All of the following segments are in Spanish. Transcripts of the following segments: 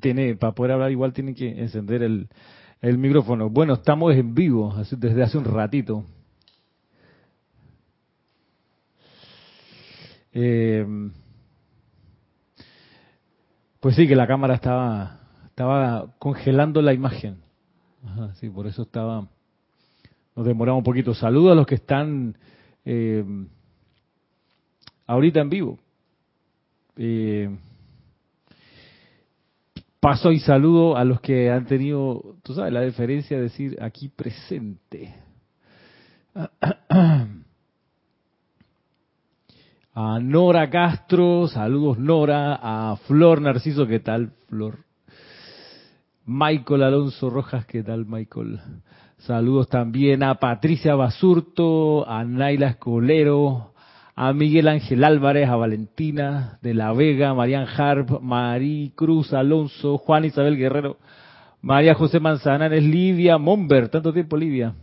tiene, para poder hablar igual tiene que encender el, el micrófono. Bueno, estamos en vivo desde hace un ratito. Eh, pues sí, que la cámara estaba, estaba congelando la imagen. sí, por eso estaba. Nos demoramos un poquito. Saludos a los que están eh, ahorita en vivo. Eh, paso y saludo a los que han tenido, tú sabes, la deferencia de decir aquí presente. A Nora Castro, saludos Nora, a Flor Narciso, ¿qué tal Flor? Michael Alonso Rojas, ¿qué tal Michael? Saludos también a Patricia Basurto, a Naila Escolero, a Miguel Ángel Álvarez, a Valentina de la Vega, Marian Harp, Marí Cruz Alonso, Juan Isabel Guerrero, María José Manzanares, Livia Momber, tanto tiempo Livia.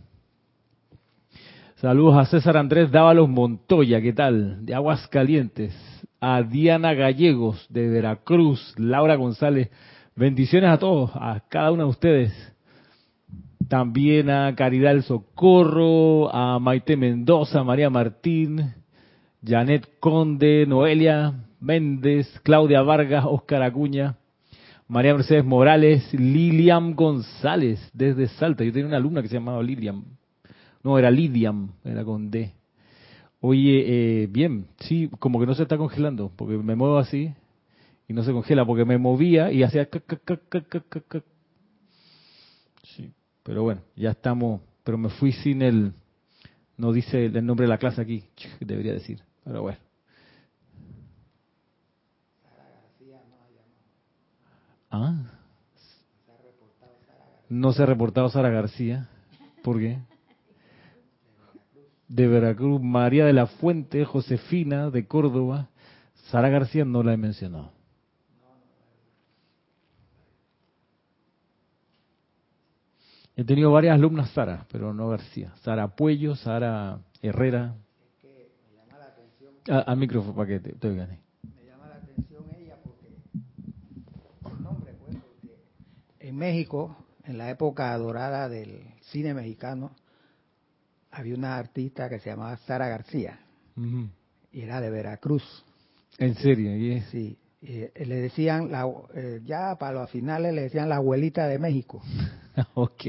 Saludos a César Andrés Dávalos Montoya, ¿qué tal? De Aguascalientes. A Diana Gallegos de Veracruz, Laura González. Bendiciones a todos, a cada uno de ustedes. También a Caridad El Socorro, a Maite Mendoza, María Martín, Janet Conde, Noelia Méndez, Claudia Vargas, Oscar Acuña, María Mercedes Morales, Lilian González desde Salta. Yo tenía una alumna que se llamaba Lilian. No, era Lidiam, era con D. Oye, eh, bien, sí, como que no se está congelando, porque me muevo así y no se congela, porque me movía y hacía... Sí, pero bueno, ya estamos, pero me fui sin el... No dice el nombre de la clase aquí, debería decir. Pero bueno. Ah. No se ha reportado Sara García. ¿Por qué? De Veracruz, María de la Fuente, Josefina de Córdoba. Sara García no la he mencionado. He tenido varias alumnas Sara, pero no García. Sara Puello, Sara Herrera, a, micrófono para que te, te oigan. Me llama la atención ella porque el nombre, pues, porque en México, en la época dorada del cine mexicano, había una artista que se llamaba Sara García y era de Veracruz. ¿En serio? ¿Y Sí. Eh, le decían, la, eh, ya para los finales le decían la abuelita de México. ok.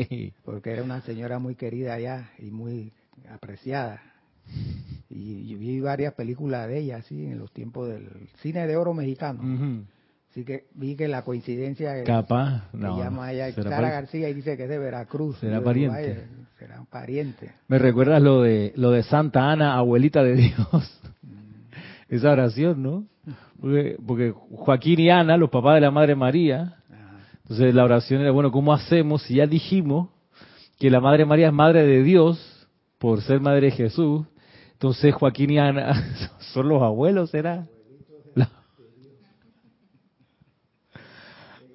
Porque era una señora muy querida allá y muy apreciada. Y, vi varias películas de ella, así, en los tiempos del cine de oro mexicano. Así que vi que la coincidencia es Capaz, no, llama ella Sara García y dice que es de Veracruz. Será pariente. será un pariente. Me recuerdas lo de lo de Santa Ana, abuelita de Dios. Mm. Esa oración, ¿no? Porque, porque, Joaquín y Ana, los papás de la Madre María, entonces la oración era, bueno, ¿cómo hacemos si ya dijimos que la Madre María es Madre de Dios por ser Madre de Jesús? Entonces Joaquín y Ana son los abuelos, ¿será?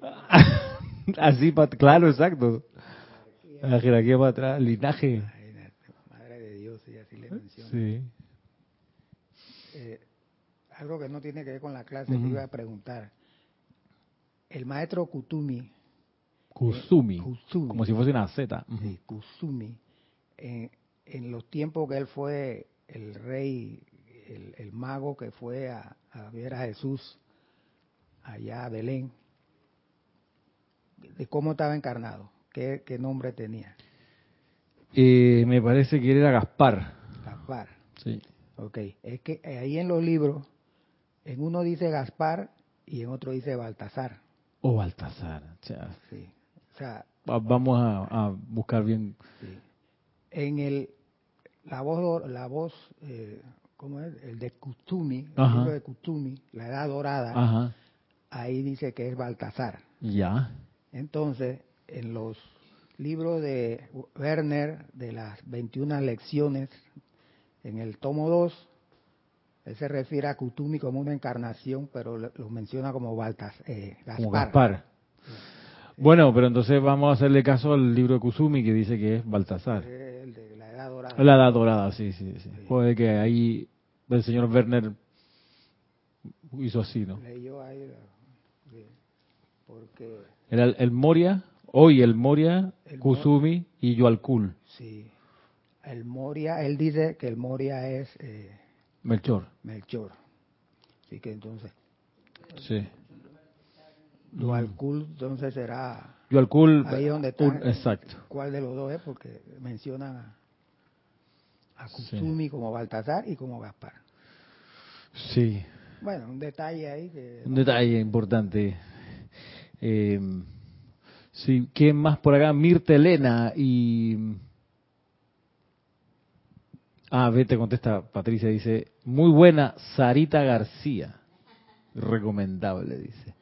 Así, claro, exacto. La jerarquía para atrás, linaje. Madre de Dios, y así le menciona. Sí. Eh, algo que no tiene que ver con la clase, uh iba a preguntar. El maestro Kutumi. Kusumi. Eh, como si fuese una Z. Sí, Kusumi. en los tiempos que él fue el rey, el, mago que fue a, ver a Jesús allá a Belén, de cómo estaba encarnado, qué, nombre tenía. Eh, me parece que era Gaspar. Gaspar. Sí. Ok, es que ahí en los libros, en uno dice Gaspar y en otro dice Baltasar. O Baltasar, Sí. O sea, vamos a, buscar bien. En el la voz, la voz eh, ¿cómo es? El de Kutumi, el libro de Kutumi, la edad dorada, ahí dice que es Baltasar. Ya. Entonces, en los libros de Werner, de las 21 lecciones, en el tomo 2, él se refiere a Kutumi como una encarnación, pero lo, menciona como Baltasar, eh, Gaspar. Como Gaspar. Bueno, pero entonces vamos a hacerle caso al libro de Kusumi que dice que es Baltasar. Edad Dorada. La Edad Dorada, sí, sí, sí. Puede que ahí el señor Werner hizo así, ¿no? Leyó ahí, porque Era el, el Moria, hoy el Moria, El Kusumi y Yoalkul, sí, el Moria, él dice que el Moria es eh, Melchor. Melchor. Así que entonces, Sí. Dualkul entonces será Yoalkul, ahí donde está. exacto. ¿Cuál de los dos es? Porque mencionan a, Kusumi como Baltasar y como Gaspar. Sí. Bueno, un detalle ahí que... Un detalle importante. Eh, sí, ¿quién más por acá? Mirta Elena y... Ah, ve, te contesta Patricia, dice, muy buena Sarita García. Recomendable, dice.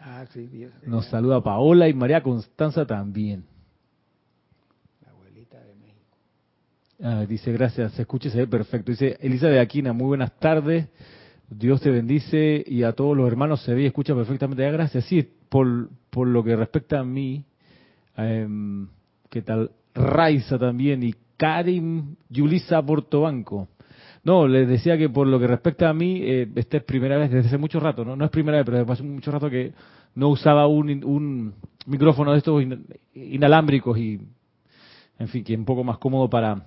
Ah, sí, bien, Nos saluda Paola y María Constanza también. la abuelita de México. Ah, dice, gracias, se escucha y se ve perfecto. Dice, Elisa de Aquina, muy buenas tardes. Dios te bendice y a todos los hermanos se ve y escucha perfectamente. Ah, gracias. Sí, por, por lo que respecta a mí, em, ¿qué tal? Raiza también y Karim Yulisa Portobanco. No, les decía que por lo que respecta a mí, eh, esta es primera vez desde hace mucho rato, ¿no? No es primera vez, pero desde hace mucho rato que no usaba un, un micrófono de estos in- inalámbricos y, en fin, que es un poco más cómodo para,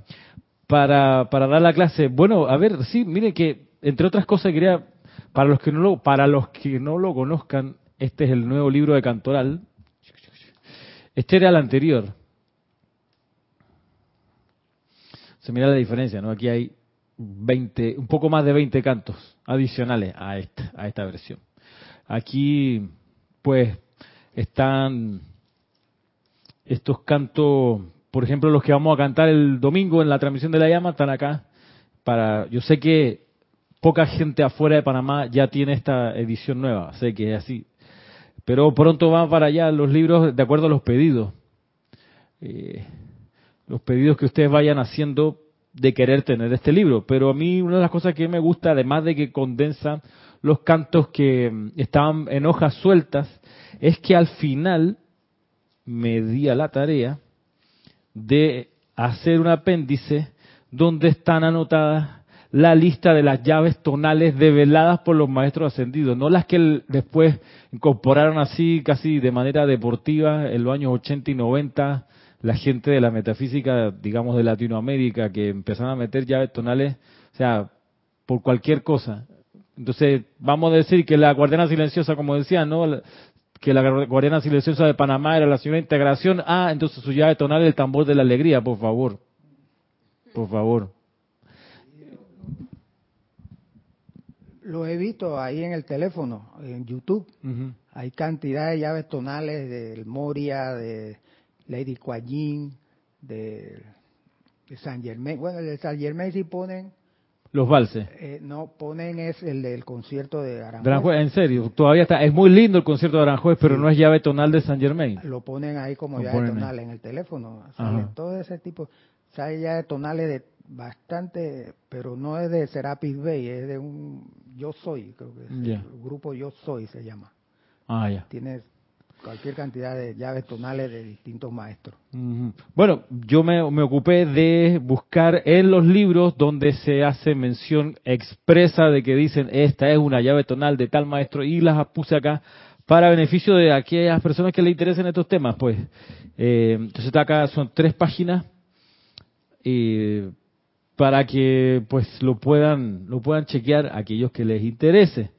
para, para dar la clase. Bueno, a ver, sí, mire que, entre otras cosas, quería, para los que no lo, para los que no lo conozcan, este es el nuevo libro de Cantoral. Este era el anterior. Se mira la diferencia, ¿no? Aquí hay 20, un poco más de 20 cantos adicionales a esta, a esta versión. Aquí, pues, están estos cantos, por ejemplo, los que vamos a cantar el domingo en la transmisión de la llama, están acá. Para, yo sé que poca gente afuera de Panamá ya tiene esta edición nueva, sé que es así. Pero pronto van para allá los libros de acuerdo a los pedidos. Eh, los pedidos que ustedes vayan haciendo de querer tener este libro. Pero a mí una de las cosas que me gusta, además de que condensa los cantos que mm, estaban en hojas sueltas, es que al final me di a la tarea de hacer un apéndice donde están anotadas la lista de las llaves tonales develadas por los maestros ascendidos, no las que después incorporaron así casi de manera deportiva en los años 80 y 90 la gente de la metafísica, digamos de Latinoamérica, que empezaron a meter llaves tonales, o sea, por cualquier cosa. Entonces, vamos a decir que la guardiana silenciosa, como decía, ¿no? Que la guardiana silenciosa de Panamá era la señora Integración. Ah, entonces su llave tonal es el tambor de la alegría, por favor. Por favor. Lo he visto ahí en el teléfono, en YouTube. Hay cantidad de llaves tonales del Moria, de Lady Kuan Yin, de, de San Germain. Bueno, el de San Germain sí ponen, Los valses. eh, no ponen es el del concierto de Aranjuez. Aranjuez, en serio, todavía está. Es muy lindo el concierto de Aranjuez, pero Sí. no es llave tonal de San Germain. Lo ponen ahí como Lo llave ahí. tonal en el teléfono. Sale todo ese tipo. Sale llaves tonales de bastante, pero no es de Serapis Bay, es de un Yo Soy, creo que es. El grupo Yo Soy se llama. Ah, ya. Tiene cualquier cantidad de llaves tonales de distintos maestros. Bueno, yo me, ocupé de buscar en los libros donde se hace mención expresa de que dicen esta es una llave tonal de tal maestro y las puse acá para beneficio de aquellas personas que le interesen estos temas. Pues, Eh, entonces acá son tres páginas eh, para que pues lo puedan lo puedan chequear aquellos que les interese.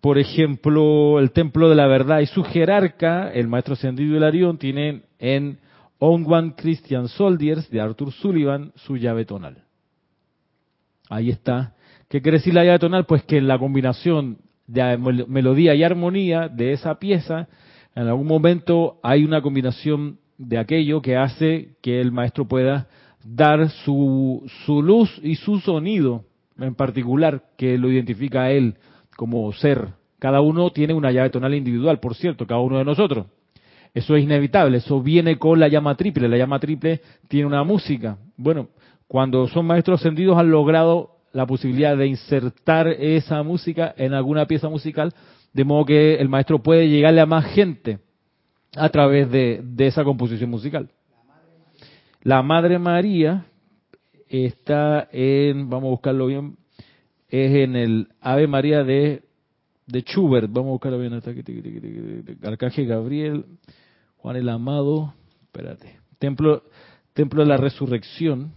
Por ejemplo, el Templo de la Verdad y su jerarca, el Maestro Ascendido Hilarión, tienen en On One Christian Soldiers de Arthur Sullivan su llave tonal. Ahí está. ¿Qué quiere decir la llave tonal? Pues que en la combinación de mel- melodía y armonía de esa pieza, en algún momento hay una combinación de aquello que hace que el maestro pueda dar su, su luz y su sonido en particular que lo identifica a él como ser. Cada uno tiene una llave tonal individual, por cierto, cada uno de nosotros. Eso es inevitable, eso viene con la llama triple. La llama triple tiene una música. Bueno, cuando son maestros ascendidos han logrado la posibilidad de insertar esa música en alguna pieza musical, de modo que el maestro puede llegarle a más gente a través de, de esa composición musical. La Madre María está en, vamos a buscarlo bien, es en el Ave María de de Schubert. Vamos a buscar bien hasta aquí. Arcángel Gabriel, Juan el Amado. Espérate. Templo, Templo de la Resurrección.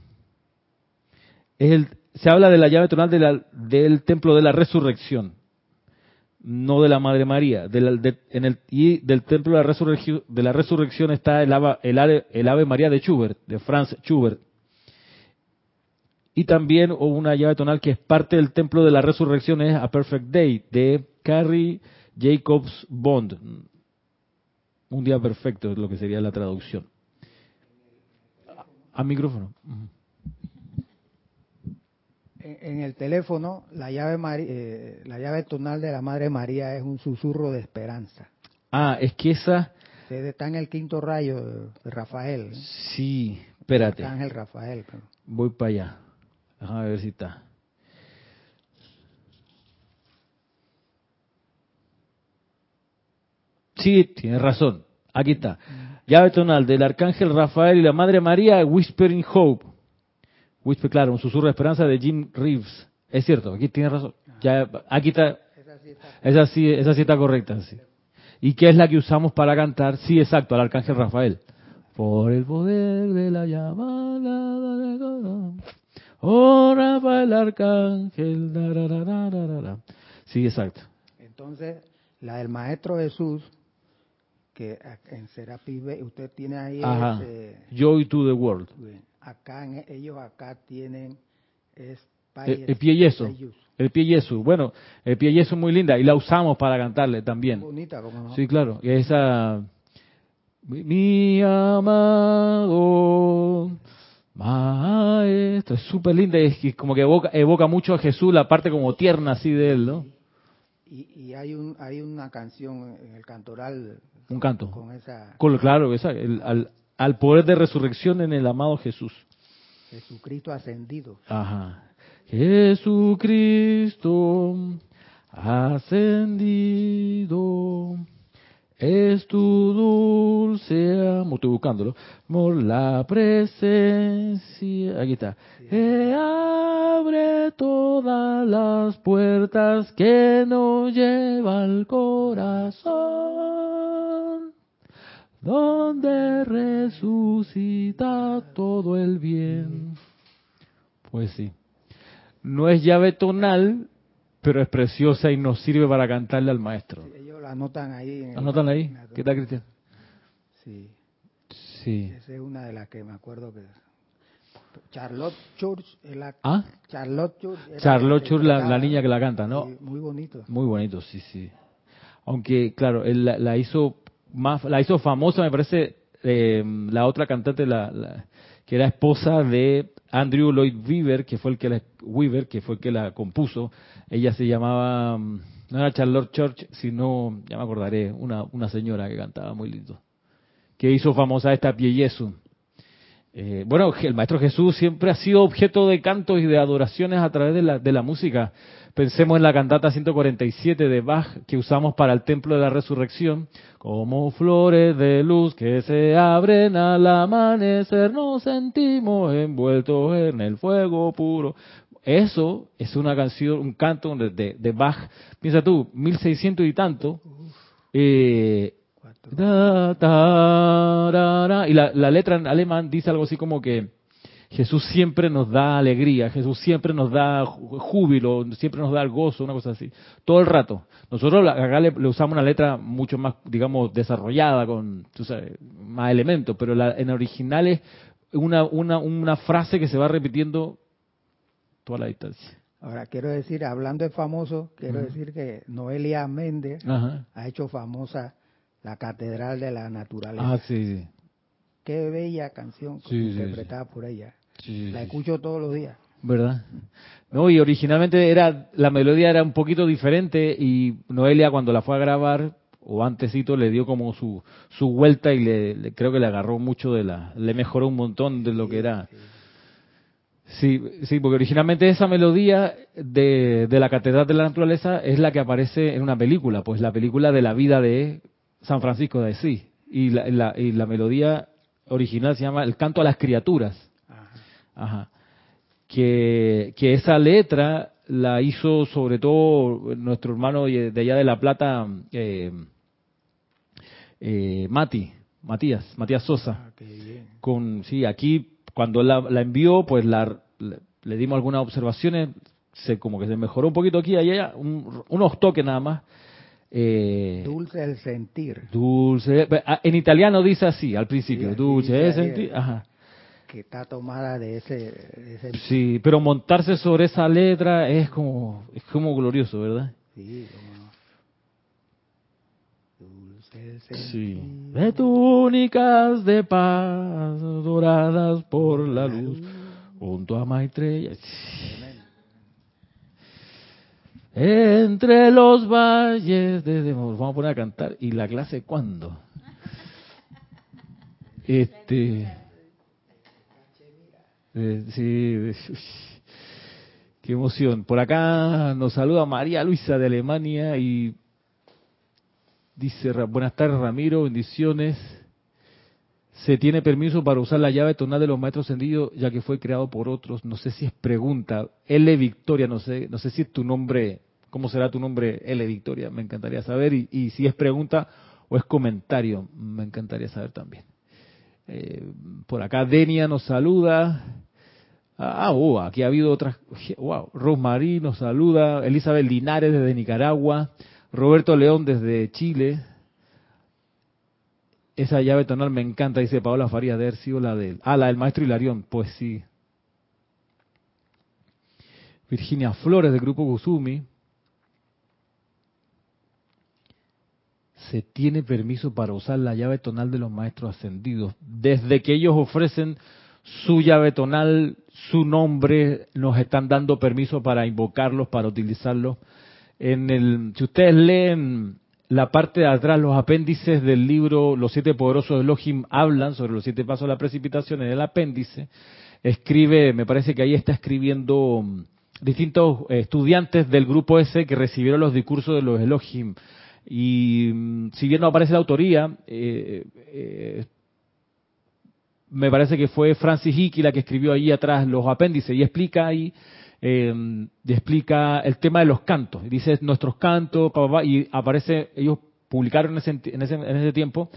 Es el, se habla de la llave tonal de la- del Templo de la Resurrección. No de la Madre María. De la- en el, y del Templo de la, Resurrección, de la Resurrección está el, el, el Ave María de Schubert, de Franz Schubert. Y también hubo una llave tonal que es parte del Templo de la Resurrección, es A Perfect Day, de Carrie Jacobs Bond. Un día perfecto es lo que sería la traducción. A, a micrófono. En, en el teléfono, la llave, eh, la llave tonal de la Madre María es un susurro de esperanza. Ah, es que esa, está en el quinto rayo de, de Rafael. ¿eh? sí, espérate, Ángel Rafael. pero- voy para allá. Déjame ver si está. Sí, tienes razón. Aquí está. Llave tonal del Arcángel Rafael y la Madre María, Whispering Hope. Whisper, claro, un susurro de esperanza de Jim Reeves. Es cierto, aquí tienes razón. Ya, aquí está, Esa sí está- esa sí, esa sí está correcta. Sí. ¿Y qué es la que usamos para cantar? Sí, exacto, al Arcángel Rafael. Por el poder de la llamada Godón. Oh, Rafael Arcángel. da, da, da. Sí, exacto. Entonces, la del Maestro Jesús, que en Serapis Bay, usted tiene ahí Ajá. ese- Joy to the world. acá en- ellos acá tienen es El, el pie yeso. El pie yeso. Bueno, el pie yeso es muy linda y la usamos para cantarle también. bonita como no Sí, claro. Y esa. Mi amado maestro. Es súper linda. Es que como que evoca, evoca mucho a Jesús, la parte como tierna así de él, ¿no? y, y hay un hay una canción en el cantoral Un canto. con esa Con- claro, esa, el- al, al poder de resurrección en el amado Jesús. Jesucristo ascendido Ajá. Jesucristo ascendido es tu dulce amor. Estoy buscándolo. Por la presencia. Aquí está. Que abre todas las puertas que nos lleva al corazón donde resucita todo el bien. Pues sí. No es llave tonal, pero es preciosa y nos sirve para cantarle al maestro. Anotan ahí en el- ¿Anotan ahí? en ¿Qué tal, Cristian? sí Sí. esa es una de las que me acuerdo que Charlotte Church la ¿Ah? Charlotte Church Charlotte que Chur, la, niña que la canta, ¿no? sí, muy bonito Muy bonito, sí, sí. Aunque, claro, él la, la hizo más, la hizo famosa, me parece, eh, la otra cantante, la, la- que era esposa de Andrew Lloyd Webber, que fue el que la, Weaver, que fue el que la compuso. Ella se llamaba, mm, no era Charlotte Church, sino, ya me acordaré, una, una señora que cantaba muy lindo. Que hizo famosa esta Pieyesu. Eh, bueno, el Maestro Jesús siempre ha sido objeto de cantos y de adoraciones a través de la, de la música. Pensemos en la cantata 147 de Bach que usamos para el Templo de la Resurrección. Como flores de luz que se abren al amanecer, nos sentimos envueltos en el fuego puro. Eso es una canción, un canto de, de- Bach. Piensa tú, 1600 y tanto. Eh. Da. Y la, la letra en alemán dice algo así como que Jesús siempre nos da alegría, Jesús siempre nos da júbilo, siempre nos da el gozo, una cosa así. Todo el rato. Nosotros acá le, le usamos una letra mucho más, digamos, desarrollada, con tú sabes, más elementos, pero la, en original es una, una, una frase que se va repitiendo toda la distancia. Ahora, quiero decir, hablando de famoso, quiero decir que Noelia Méndez ha hecho famosa la Catedral de la Naturaleza. Ah, sí, sí. Qué bella canción Sí, sí, interpretada por ella. La escucho todos los días. ¿Verdad? No, y originalmente era la melodía era un poquito diferente y Noelia cuando la fue a grabar o antesito le dio como su su vuelta y le, le- creo que le agarró mucho de la le mejoró un montón de lo que era. Sí, sí, porque originalmente esa melodía de, de la Catedral de la Naturaleza es la que aparece en una película, pues la película de la vida de San Francisco de Asís. Y la, la- y la melodía original se llama El canto a las criaturas. Ajá. Ajá. Que, que esa letra la hizo sobre todo nuestro hermano de allá de La Plata, eh, eh, Mati, Matías, Matías Sosa. Ah. Con, sí, aquí cuando la, la envió, pues la, le, le dimos algunas observaciones, se como que se mejoró un poquito aquí y allá, un- unos toques nada más. Eh, Dulce el sentir, dulce, en italiano dice así al principio, Sí, dulce, dice es ahí, senti- eh. ajá. que está tomada de ese, de ese Sí, pero montarse sobre esa letra es como, es como glorioso, ¿verdad? sí, como- Sí. De túnicas de paz doradas por la luz junto a Maitreya. Entre los valles de... vamos a poner a cantar. ¿Y la clase cuándo? Este... eh, sí, uy, qué emoción. Por acá nos saluda María Luisa de Alemania y dice, buenas tardes Ramiro, bendiciones. Se tiene permiso para usar la llave tonal de los maestros ascendidos, ya que fue creado por otros. No sé si es pregunta. L Victoria, no sé, no sé si es tu nombre, ¿cómo será tu nombre L Victoria? Me encantaría saber. Y, y si es pregunta o es comentario, me encantaría saber también. Eh, por acá Denia nos saluda. Ah, oh, aquí ha habido otras. Wow, Rosmarie nos saluda. Elizabeth Linares desde Nicaragua. Roberto León desde Chile. Esa llave tonal me encanta, dice Paola Farías, de haber la del... Ah, la del maestro Hilarión, pues sí. Virginia Flores del grupo Guzumi. Se tiene permiso para usar la llave tonal de los maestros ascendidos. Desde que ellos ofrecen su llave tonal, su nombre, nos están dando permiso para invocarlos, para utilizarlos. En el, si ustedes leen la parte de atrás, los apéndices del libro Los siete poderosos de Elohim hablan sobre los siete pasos de la precipitación. En el apéndice escribe, me parece que ahí está escribiendo mm, distintos estudiantes del grupo ese que recibieron los discursos de los Elohim. Y mm, si bien no aparece la autoría, eh, eh, me parece que fue Francis Hickey la que escribió ahí atrás los apéndices y explica ahí, eh, explica el tema de los cantos. Dice nuestros cantos, pa, pa, pa, y aparece, ellos publicaron en ese, en ese, en ese tiempo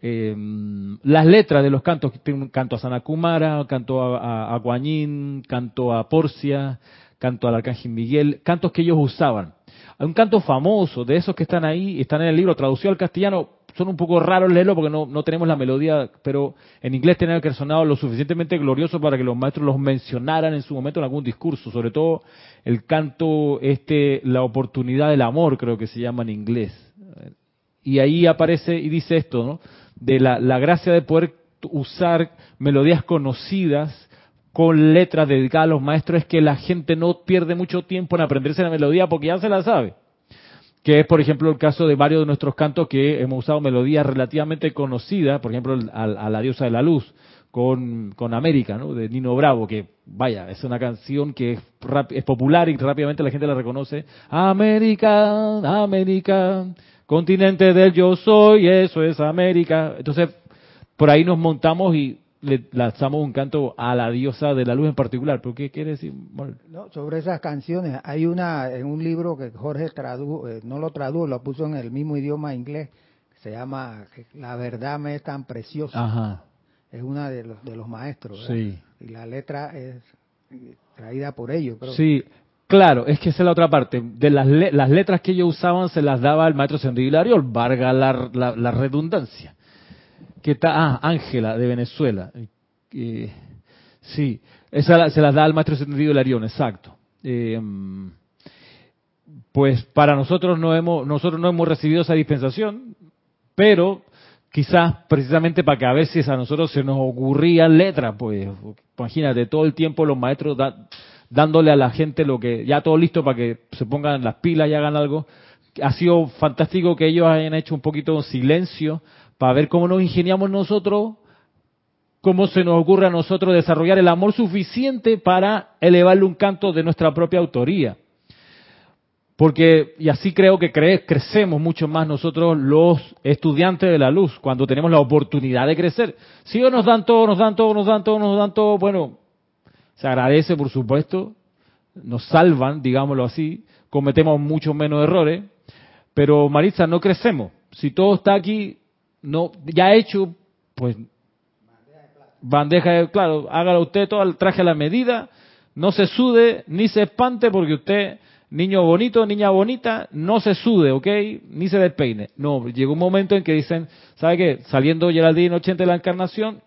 eh, las letras de los cantos. Canto a Sanakumara, canto a, a, a Guanyin, canto a Porcia, canto al Arcángel Miguel, cantos que ellos usaban. Hay un canto famoso de esos que están ahí, están en el libro, traducido al castellano, son un poco raros leerlo porque no, no tenemos la melodía, pero en inglés tenía que sonado lo suficientemente glorioso para que los maestros los mencionaran en su momento en algún discurso, sobre todo el canto, este, la oportunidad del amor, creo que se llama en inglés. Y ahí aparece y dice esto, ¿no? De la, la gracia de poder usar melodías conocidas con letras dedicadas a los maestros es que la gente no pierde mucho tiempo en aprenderse la melodía porque ya se la sabe que es, por ejemplo, el caso de varios de nuestros cantos que hemos usado melodías relativamente conocidas, por ejemplo, a, la diosa de la luz, con, con América, ¿no? de Nino Bravo, que vaya, es una canción que es, es popular y rápidamente la gente la reconoce. América, América, continente del yo soy, eso es América. Entonces, por ahí nos montamos y le lanzamos un canto a la diosa de la luz en particular. ¿Pero qué quiere decir? No, sobre esas canciones, hay una en un libro que Jorge tradujo, eh, no lo tradujo, lo puso en el mismo idioma inglés, se llama La verdad me es tan preciosa. Ajá. Es una de los, de los maestros. Y la letra es traída por ellos. Pero Sí, claro, es que esa es la otra parte. De las, le- las letras que ellos usaban se las daba el maestro Sendido Hilarión, valga la, la, la redundancia. Que está, ah, Ángela, de Venezuela. Eh, sí, esa se las da al maestro Sendido Hilarión, exacto. Eh, pues para nosotros no hemos, nosotros no hemos recibido esa dispensación, pero quizás precisamente para que a veces a nosotros se nos ocurrían letras, pues imagínate, todo el tiempo los maestros dándole a la gente lo que, ya todo listo para que se pongan las pilas y hagan algo. Ha sido fantástico que ellos hayan hecho un poquito de silencio para ver cómo nos ingeniamos nosotros, cómo se nos ocurre a nosotros desarrollar el amor suficiente para elevarle un canto de nuestra propia autoría. Porque, y así creo que cre- crecemos mucho más nosotros los estudiantes de la luz, cuando tenemos la oportunidad de crecer. Si ellos nos dan todo, nos dan todo, nos dan todo, nos dan todo, bueno, se agradece por supuesto, nos salvan, digámoslo así, cometemos mucho menos errores, pero Maritza, no crecemos. Si todo está aquí, no ya hecho, pues bandeja de, claro, hágalo usted todo traje a la medida, no se sude ni se espante porque usted, niño bonito, niña bonita, no se sude, ¿ok? Ni se despeine. No, llegó un momento en que dicen, ¿sabe qué? Saliendo Geraldine 80 de la encarnación,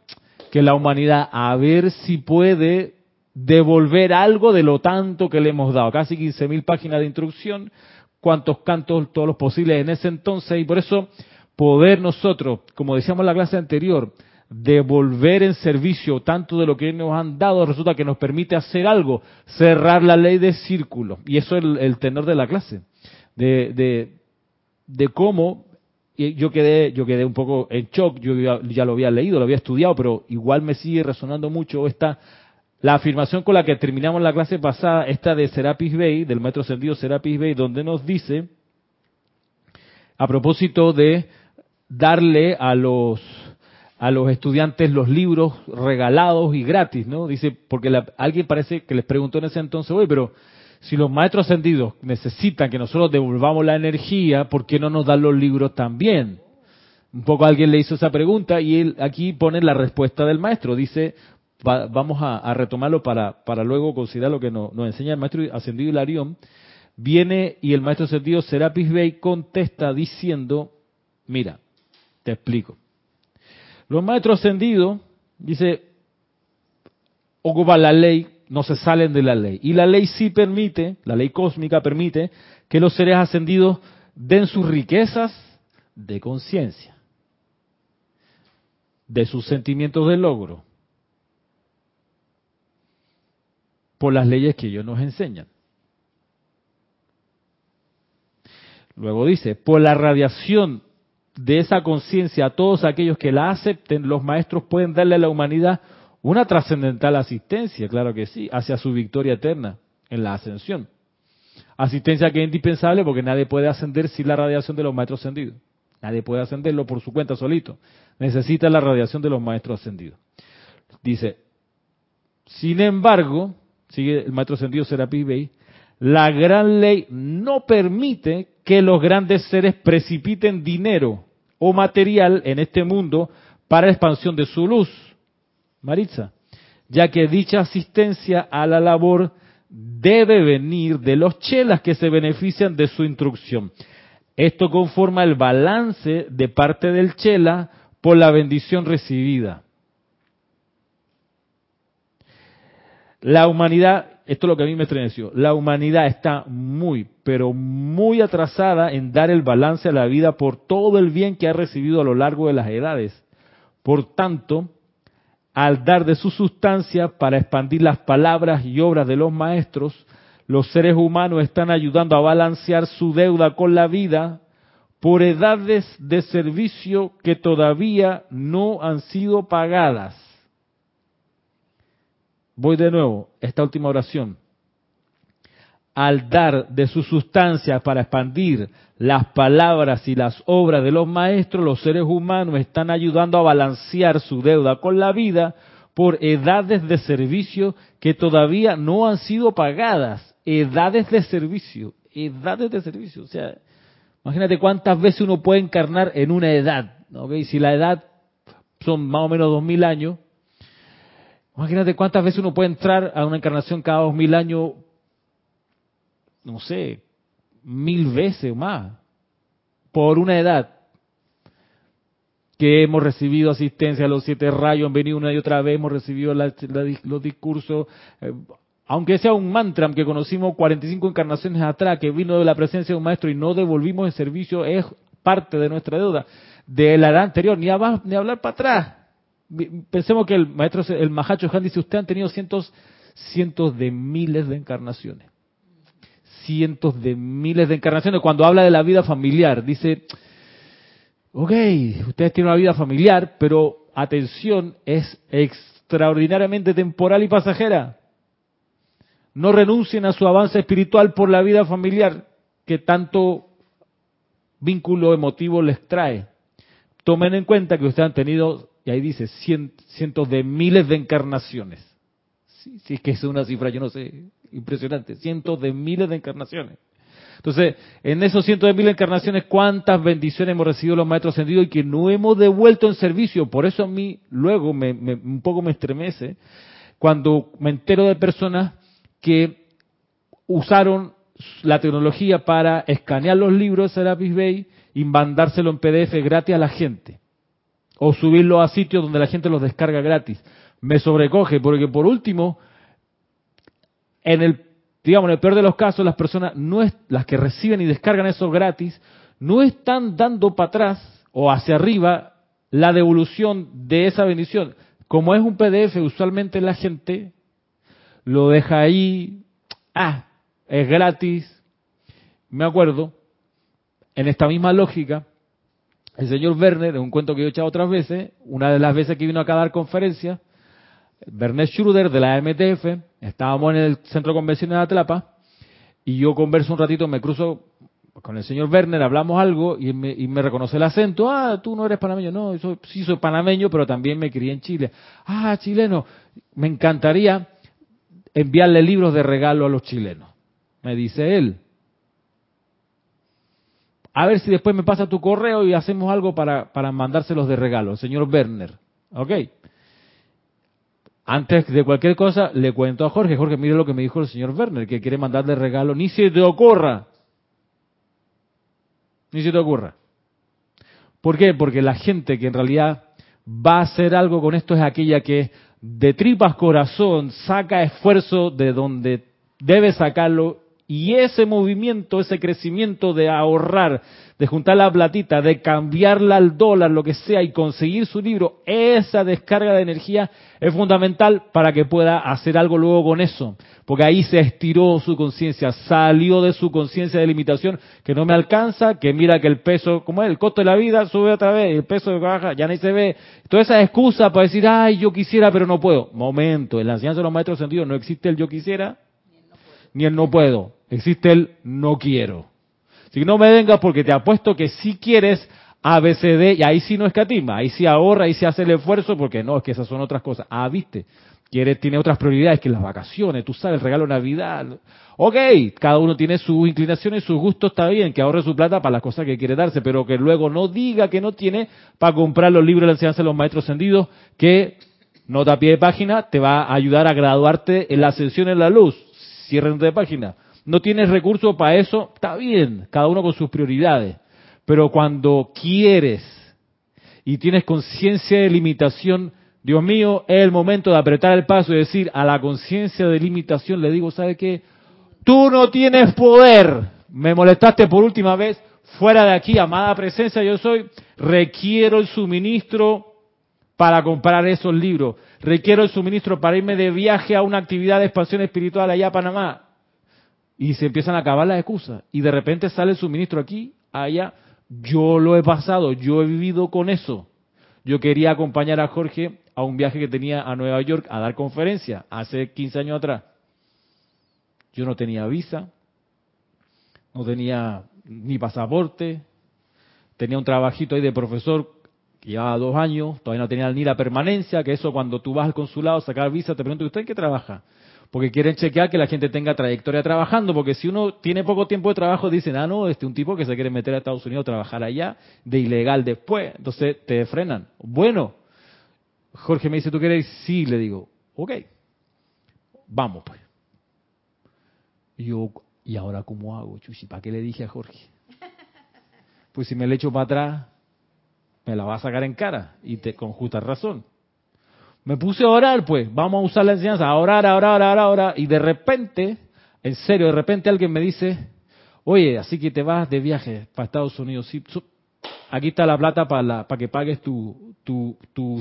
que la humanidad a ver si puede devolver algo de lo tanto que le hemos dado. Casi 15.000 páginas de instrucción, cuantos cantos, todos los posibles en ese entonces, y por eso poder nosotros, como decíamos en la clase anterior, devolver en servicio tanto de lo que nos han dado, resulta que nos permite hacer algo, cerrar la ley de círculo. Y eso es el, tenor de la clase, de, de, cómo yo quedé, yo quedé un poco en shock, yo ya, lo había leído, lo había estudiado, pero igual me sigue resonando mucho esta la afirmación con la que terminamos la clase pasada, esta de Serapis Bay, del maestro ascendido Serapis Bay, donde nos dice, a propósito de darle a los a los estudiantes los libros regalados y gratis, ¿no? Dice, porque alguien parece que les preguntó en ese entonces, oye, pero si los maestros ascendidos necesitan que nosotros devolvamos la energía, ¿por qué no nos dan los libros también? Un poco alguien le hizo esa pregunta y él aquí pone la respuesta del maestro. Dice, vamos a, retomarlo para, para luego considerar lo que nos, enseña el maestro ascendido Hilarión. Viene y el maestro ascendido Serapis Bey contesta diciendo, mira, te explico. Los maestros ascendidos, dice, ocupan la ley, no se salen de la ley. Y la ley sí permite, la ley cósmica permite, que los seres ascendidos den sus riquezas de conciencia, de sus sentimientos de logro, por las leyes que ellos nos enseñan. Luego dice, por la radiación de esa conciencia a todos aquellos que la acepten, los maestros pueden darle a la humanidad una trascendental asistencia, claro que sí, hacia su victoria eterna en la ascensión. Asistencia que es indispensable porque nadie puede ascender sin la radiación de los maestros ascendidos. Nadie puede ascenderlo por su cuenta solito. Necesita la radiación de los maestros ascendidos. Dice, sin embargo, sigue el maestro ascendido Serapis Bey, la gran ley no permite que los grandes seres precipiten dinero o material en este mundo para expansión de su luz. Maritza, ya que dicha asistencia a la labor debe venir de los chelas que se benefician de su instrucción. Esto conforma el balance de parte del chela por la bendición recibida. La humanidad, esto es lo que a mí me estremeció, la humanidad está muy, pero muy atrasada en dar el balance a la vida por todo el bien que ha recibido a lo largo de las edades. Por tanto, al dar de su sustancia para expandir las palabras y obras de los maestros, los seres humanos están ayudando a balancear su deuda con la vida por edades de servicio que todavía no han sido pagadas. Voy de nuevo, esta última oración. Al dar de su sustancia para expandir las palabras y las obras de los maestros, los seres humanos están ayudando a balancear su deuda con la vida por edades de servicio que todavía no han sido pagadas. Edades de servicio, edades de servicio. O sea, imagínate cuántas veces uno puede encarnar en una edad. ¿okay? Si la edad son más o menos dos mil años, Imagínate cuántas veces uno puede entrar a una encarnación cada dos mil años, no sé, mil veces o más, por una edad que hemos recibido asistencia a los siete rayos, han venido una y otra vez, hemos recibido los discursos, eh, aunque sea un mantra que conocimos 45 encarnaciones atrás, que vino de la presencia de un maestro y no devolvimos el servicio, es parte de nuestra deuda. De la edad anterior, ni, ni hablar para atrás pensemos que el maestro, el Mahacho Han dice, usted han tenido cientos, cientos de miles de encarnaciones. Cientos de miles de encarnaciones. Cuando habla de la vida familiar, dice, ok, ustedes tienen una vida familiar, pero atención, es extraordinariamente temporal y pasajera. No renuncien a su avance espiritual por la vida familiar que tanto vínculo emotivo les trae. Tomen en cuenta que ustedes han tenido y ahí dice cientos de miles de encarnaciones. Si, es que es una cifra, yo no sé, Impresionante. Cientos de miles de encarnaciones. Entonces, en esos cientos de miles de encarnaciones, ¿cuántas bendiciones hemos recibido los maestros ascendidos y que no hemos devuelto en servicio? Por eso a mí luego me, un poco me estremece cuando me entero de personas que usaron la tecnología para escanear los libros de Serapis Bay y mandárselo en PDF gratis a la gente. O subirlo a sitios donde la gente los descarga gratis. Me sobrecoge porque por último, en el, digamos, en el peor de los casos, las personas, no es, las que reciben y descargan eso gratis, no están dando para atrás o hacia arriba la devolución de esa bendición. Como es un PDF, usualmente la gente lo deja ahí, ah, es gratis. Me acuerdo, en esta misma lógica, el señor Werner, en un cuento que yo he echado otras veces, una de las veces que vino acá a dar conferencia, Werner Schruder de la MTF, estábamos en el centro de convenciones de Atlapa, y yo converso un ratito, me cruzo con el señor Werner, hablamos algo y me, reconoce el acento. Ah, tú no eres panameño. No, yo sí soy panameño, pero también me crié en Chile. Ah, chileno. Me encantaría enviarle libros de regalo a los chilenos. Me dice él. A ver si después me pasa tu correo y hacemos algo para, para mandárselos de regalo, señor Werner. ¿Ok? Antes de cualquier cosa, le cuento a Jorge. Jorge, mire lo que me dijo el señor Werner, que quiere mandarle regalo. Ni se te ocurra. Ni se te ocurra. ¿Por qué? Porque la gente que en realidad va a hacer algo con esto es aquella que de tripas corazón saca esfuerzo de donde debe sacarlo y ese movimiento, ese crecimiento de ahorrar, de juntar la platita, de cambiarla al dólar, lo que sea, y conseguir su libro, esa descarga de energía es fundamental para que pueda hacer algo luego con eso. Porque ahí se estiró su conciencia, salió de su conciencia de limitación, que no me alcanza, que mira que el peso, como es, el costo de la vida sube otra vez, el peso baja, ya ni se ve. Toda esa excusa para decir, ay, yo quisiera, pero no puedo. Momento, en la enseñanza de los maestros sentidos no existe el yo quisiera, ni el no puedo. Existe el no quiero. Si no me vengas porque te apuesto que si quieres ABCD, y ahí sí no escatima, ahí sí ahorra, ahí sí hace el esfuerzo, porque no, es que esas son otras cosas. Ah, viste, quiere, tiene otras prioridades que las vacaciones, tú sabes, el regalo Navidad. Ok, cada uno tiene sus inclinaciones, sus gustos, está bien, que ahorre su plata para las cosas que quiere darse, pero que luego no diga que no tiene para comprar los libros de la enseñanza de los maestros ascendidos, que nota a pie de página te va a ayudar a graduarte en la ascensión en la luz cierren de página. No tienes recursos para eso, está bien, cada uno con sus prioridades. Pero cuando quieres y tienes conciencia de limitación, Dios mío, es el momento de apretar el paso y decir a la conciencia de limitación, le digo, ¿sabe qué? Tú no tienes poder. Me molestaste por última vez. Fuera de aquí, amada presencia, yo soy. Requiero el suministro para comprar esos libros. Requiero el suministro para irme de viaje a una actividad de expansión espiritual allá a Panamá. Y se empiezan a acabar las excusas. Y de repente sale el suministro aquí, allá. Yo lo he pasado, yo he vivido con eso. Yo quería acompañar a Jorge a un viaje que tenía a Nueva York a dar conferencia hace 15 años atrás. Yo no tenía visa, no tenía ni pasaporte, tenía un trabajito ahí de profesor llevaba dos años, todavía no tenía ni la permanencia, que eso cuando tú vas al consulado a sacar visa, te pregunto, ¿usted en qué trabaja? Porque quieren chequear que la gente tenga trayectoria trabajando, porque si uno tiene poco tiempo de trabajo, dicen, ah, no, este es un tipo que se quiere meter a Estados Unidos a trabajar allá, de ilegal después, entonces te frenan. Bueno, Jorge me dice, ¿tú quieres? Sí, le digo, ok, vamos pues. Y yo, ¿y ahora cómo hago, Chuchi? ¿Para qué le dije a Jorge? Pues si me le echo para atrás, me la va a sacar en cara y te con justa razón. Me puse a orar, pues, vamos a usar la enseñanza, a orar, a orar, a orar, a orar, y de repente, en serio, de repente alguien me dice, oye, así que te vas de viaje para Estados Unidos, aquí está la plata para, para que pagues tu,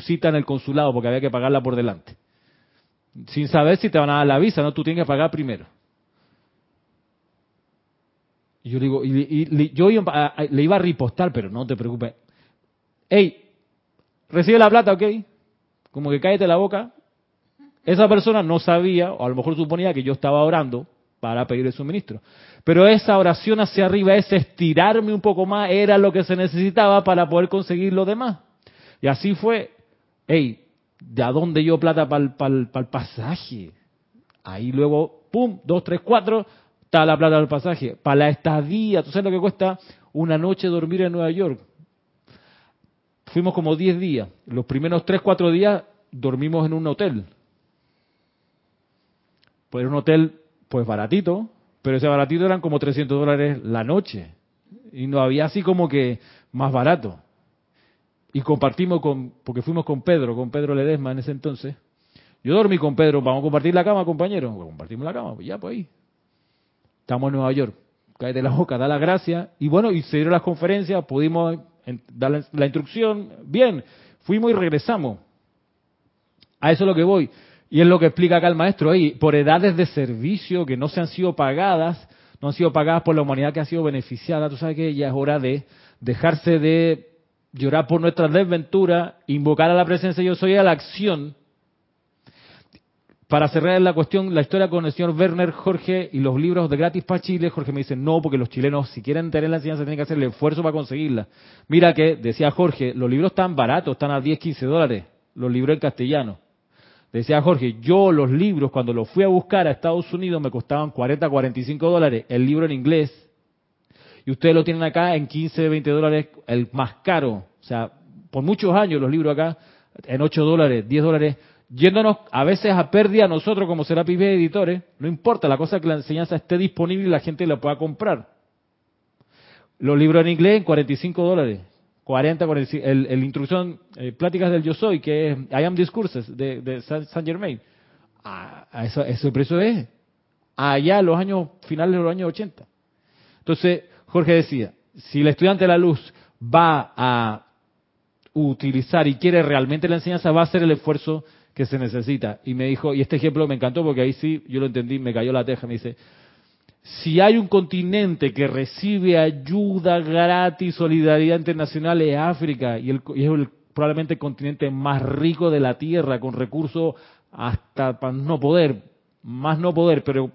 cita en el consulado, porque había que pagarla por delante. Sin saber si te van a dar la visa, no, tú tienes que pagar primero. Y yo digo, y, yo le iba a ripostar, pero no te preocupes, hey, recibe la plata, ok, como que cállate la boca. Esa persona no sabía, o a lo mejor suponía que yo estaba orando para pedir el suministro. Pero esa oración hacia arriba, ese estirarme un poco más, era lo que se necesitaba para poder conseguir lo demás. Y así fue, hey, ¿de a dónde yo plata para el pasaje? Ahí luego pum, dos, tres, cuatro, está la plata del pasaje. Para la estadía, ¿tú sabes lo que cuesta una noche dormir en Nueva York? Fuimos como 10 días. Los primeros 3, 4 días dormimos en un hotel. Pues un hotel, pues baratito, pero ese baratito eran como 300 dólares la noche. Y no había así como que más barato. Y compartimos con, porque fuimos con Pedro, con Pedro Ledesma en ese entonces. Yo dormí con Pedro, vamos a compartir la cama, compañero. Pues compartimos la cama, pues ya, pues ahí. Estamos en Nueva York. Cállate la boca, da la gracia. Y bueno, y se dieron las conferencias, pudimos dar la, instrucción. Bien, fuimos y regresamos. A eso es lo que voy. Y es lo que explica acá el maestro ahí. Por edades de servicio que no se han sido pagadas, no han sido pagadas por la humanidad que ha sido beneficiada. Tú sabes que ya es hora de dejarse de llorar por nuestra desventura, invocar a la presencia yo soy a la acción para cerrar la cuestión, la historia con el señor Werner Jorge y los libros de gratis para Chile, Jorge me dice, no, porque los chilenos, si quieren tener la enseñanza, tienen que hacer el esfuerzo para conseguirla. Mira que, decía Jorge, los libros están baratos, están a 10, 15 dólares, los libros en castellano. Decía Jorge, yo los libros, cuando los fui a buscar a Estados Unidos, me costaban 40, 45 dólares, el libro en inglés. Y ustedes lo tienen acá en 15, 20 dólares, el más caro. O sea, por muchos años los libros acá, en 8 dólares, 10 dólares yéndonos a veces a pérdida nosotros como Serapis Bay Editores, no importa, la cosa es que la enseñanza esté disponible y la gente la pueda comprar. Los libros en inglés en 45 dólares, 40, 45, el, el instrucción, eh, pláticas del yo soy, que es I am discourses de, de Germain. A, eso, ese precio es allá los años finales de los años 80. Entonces, Jorge decía, si el estudiante de la luz va a utilizar y quiere realmente la enseñanza, va a hacer el esfuerzo que se necesita. Y me dijo, y este ejemplo me encantó porque ahí sí, yo lo entendí, me cayó la teja, me dice, si hay un continente que recibe ayuda gratis, solidaridad internacional, es África, y, el, y es el, probablemente el continente más rico de la Tierra, con recursos hasta para no poder, más no poder, pero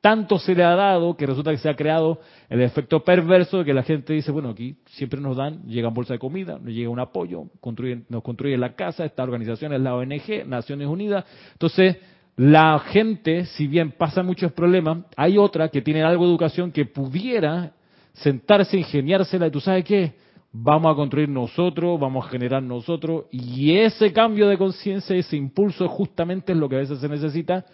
tanto se le ha dado que resulta que se ha creado el efecto perverso de que la gente dice, bueno, aquí siempre nos dan, llegan bolsa de comida, nos llega un apoyo, construyen, nos construyen la casa, esta organización es la ONG, Naciones Unidas. Entonces, la gente, si bien pasa muchos problemas, hay otra que tiene algo de educación que pudiera sentarse, ingeniársela, y tú sabes qué, vamos a construir nosotros, vamos a generar nosotros, y ese cambio de conciencia, ese impulso justamente es lo que a veces se necesita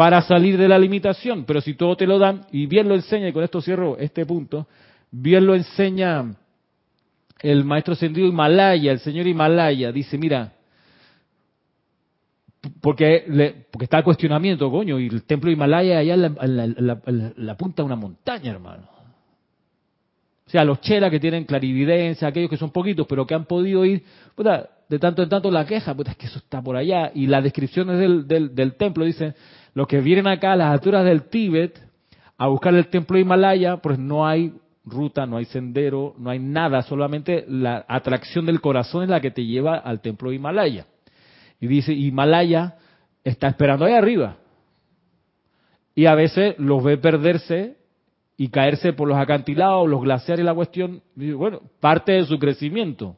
para salir de la limitación. Pero si todo te lo dan, y bien lo enseña, y con esto cierro este punto, bien lo enseña el maestro sentido Himalaya, el señor Himalaya, dice, mira, porque, le, porque está el cuestionamiento, coño, y el templo de Himalaya allá en la, punta de una montaña, hermano. O sea, los chelas que tienen clarividencia, aquellos que son poquitos, pero que han podido ir, de tanto en tanto la queja, puta, es que eso está por allá. Y las descripciones del, del, del templo dicen, los que vienen acá a las alturas del Tíbet a buscar el templo de Himalaya, pues no hay ruta, no hay sendero, no hay nada, solamente la atracción del corazón es la que te lleva al templo de Himalaya. Y dice, Himalaya está esperando ahí arriba. Y a veces los ve perderse y caerse por los acantilados, los glaciares, la cuestión, bueno, parte de su crecimiento.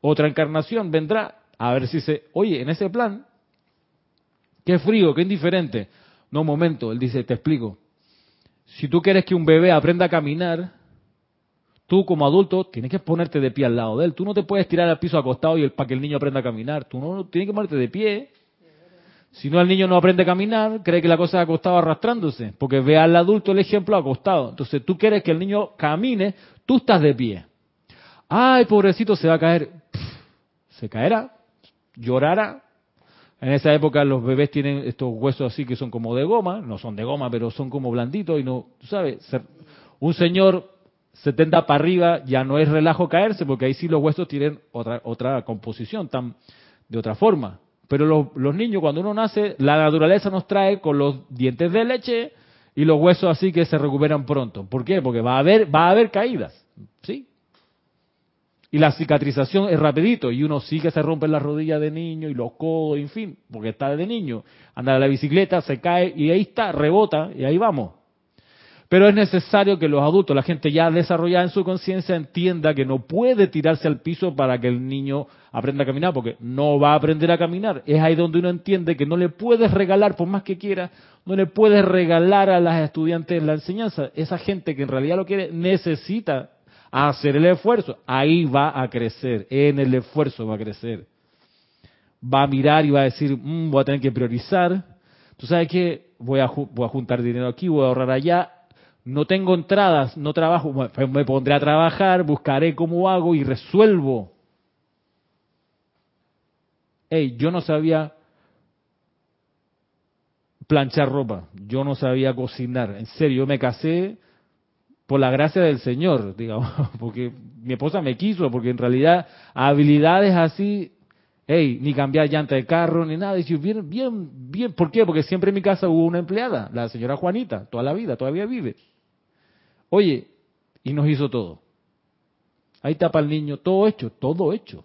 Otra encarnación vendrá a ver si se, oye, en ese plan Qué frío, qué indiferente. No, momento, él dice, te explico. Si tú quieres que un bebé aprenda a caminar, tú como adulto tienes que ponerte de pie al lado de él. Tú no te puedes tirar al piso acostado y el, para que el niño aprenda a caminar. Tú no tienes que ponerte de pie. Si no, el niño no aprende a caminar, cree que la cosa es acostado arrastrándose, porque ve al adulto el ejemplo acostado. Entonces tú quieres que el niño camine, tú estás de pie. Ay, pobrecito, se va a caer. se caerá, llorará, en esa época los bebés tienen estos huesos así que son como de goma, no son de goma, pero son como blanditos y no, tú sabes, un señor 70 para arriba ya no es relajo caerse porque ahí sí los huesos tienen otra otra composición, tan de otra forma. Pero los, los niños cuando uno nace, la naturaleza nos trae con los dientes de leche y los huesos así que se recuperan pronto. ¿Por qué? Porque va a haber va a haber caídas. Y la cicatrización es rapidito y uno sí que se rompe la rodilla de niño y los codos, en fin, porque está de niño. Anda la bicicleta, se cae y ahí está, rebota y ahí vamos. Pero es necesario que los adultos, la gente ya desarrollada en su conciencia, entienda que no puede tirarse al piso para que el niño aprenda a caminar, porque no va a aprender a caminar. Es ahí donde uno entiende que no le puedes regalar, por más que quiera, no le puedes regalar a las estudiantes la enseñanza. Esa gente que en realidad lo quiere necesita hacer el esfuerzo. Ahí va a crecer, en el esfuerzo va a crecer. Va a mirar y va a decir, mm, voy a tener que priorizar. Tú sabes que voy a, voy a juntar dinero aquí, voy a ahorrar allá, no tengo entradas, no trabajo, pues me pondré a trabajar, buscaré cómo hago y resuelvo. Hey, yo no sabía planchar ropa, yo no sabía cocinar, en serio, yo me casé por la gracia del Señor, digamos, porque mi esposa me quiso, porque en realidad habilidades así, hey, ni cambiar llanta de carro, ni nada, y yo, bien, bien, bien, ¿por qué? Porque siempre en mi casa hubo una empleada, la señora Juanita, toda la vida, todavía vive. Oye, y nos hizo todo. Ahí tapa el niño, todo hecho, todo hecho.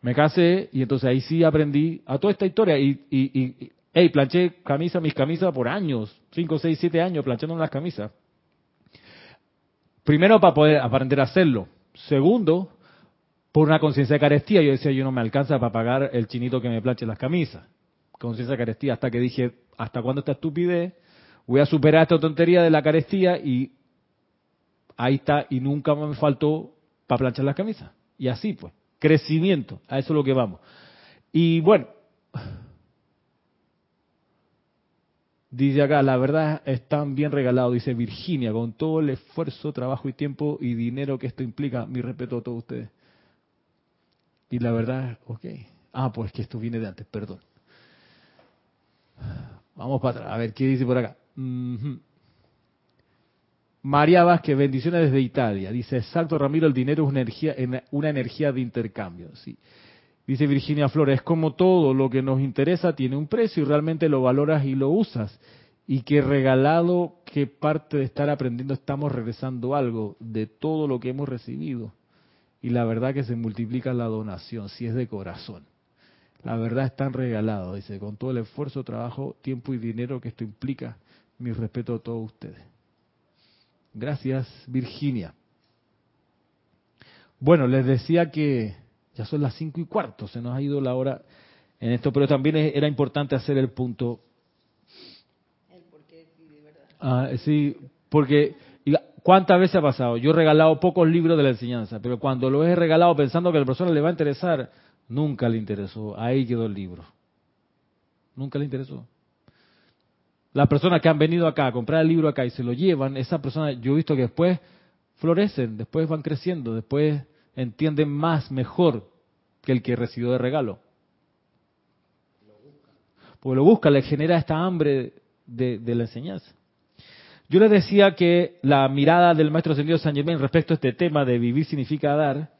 Me casé y entonces ahí sí aprendí a toda esta historia y, y, y hey, planché camisa, mis camisas por años, 5, 6, 7 años planchando las camisas. Primero para poder aprender a hacerlo. Segundo, por una conciencia de carestía. Yo decía, yo no me alcanza para pagar el chinito que me planche las camisas. Conciencia de carestía hasta que dije, ¿hasta cuándo esta estupidez? voy a superar esta tontería de la carestía y ahí está, y nunca me faltó para planchar las camisas. Y así pues, crecimiento, a eso es lo que vamos. Y bueno, dice acá, la verdad están bien regalado, dice Virginia, con todo el esfuerzo, trabajo y tiempo y dinero que esto implica, mi respeto a todos ustedes. Y la verdad, ok. Ah, pues que esto viene de antes, perdón. Vamos para atrás, a ver qué dice por acá. María Vázquez, bendiciones desde Italia. Dice, exacto Ramiro, el dinero es una energía, una energía de intercambio. Sí. Dice Virginia Flores, es como todo lo que nos interesa tiene un precio y realmente lo valoras y lo usas. Y que regalado, que parte de estar aprendiendo estamos regresando algo de todo lo que hemos recibido. Y la verdad que se multiplica la donación, si es de corazón. La verdad es tan regalado, dice, con todo el esfuerzo, trabajo, tiempo y dinero que esto implica mi respeto a todos ustedes. Gracias, Virginia. Bueno, les decía que ya son las cinco y cuarto, se nos ha ido la hora en esto, pero también era importante hacer el punto. El por qué, de verdad. Ah, sí, porque ¿cuántas veces ha pasado? Yo he regalado pocos libros de la enseñanza, pero cuando lo he regalado pensando que a la persona le va a interesar, nunca le interesó. Ahí quedó el libro. Nunca le interesó. Las personas que han venido acá a comprar el libro acá y se lo llevan, esas personas yo he visto que después florecen, después van creciendo, después entienden más, mejor que el que recibió de regalo. Porque lo busca, le genera esta hambre de, la enseñanza. Yo les decía que la mirada del maestro ascendido San Germain respecto a este tema de vivir significa dar,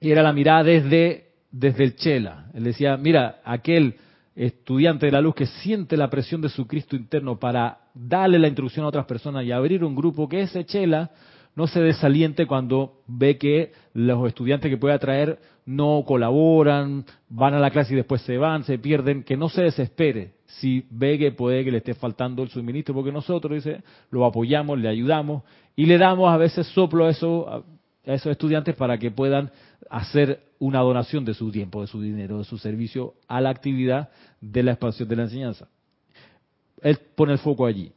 era la mirada desde, desde el Chela. Él decía, mira, aquel estudiante de la luz que siente la presión de su Cristo interno para darle la instrucción a otras personas y abrir un grupo que ese chela no se desaliente cuando ve que los estudiantes que puede atraer no colaboran, van a la clase y después se van, se pierden, que no se desespere si ve que puede que le esté faltando el suministro, porque nosotros, dice, lo apoyamos, le ayudamos y le damos a veces soplo a, eso, a esos estudiantes para que puedan hacer una donación de su tiempo, de su dinero, de su servicio a la actividad de la expansión de la enseñanza. Él pone el foco allí.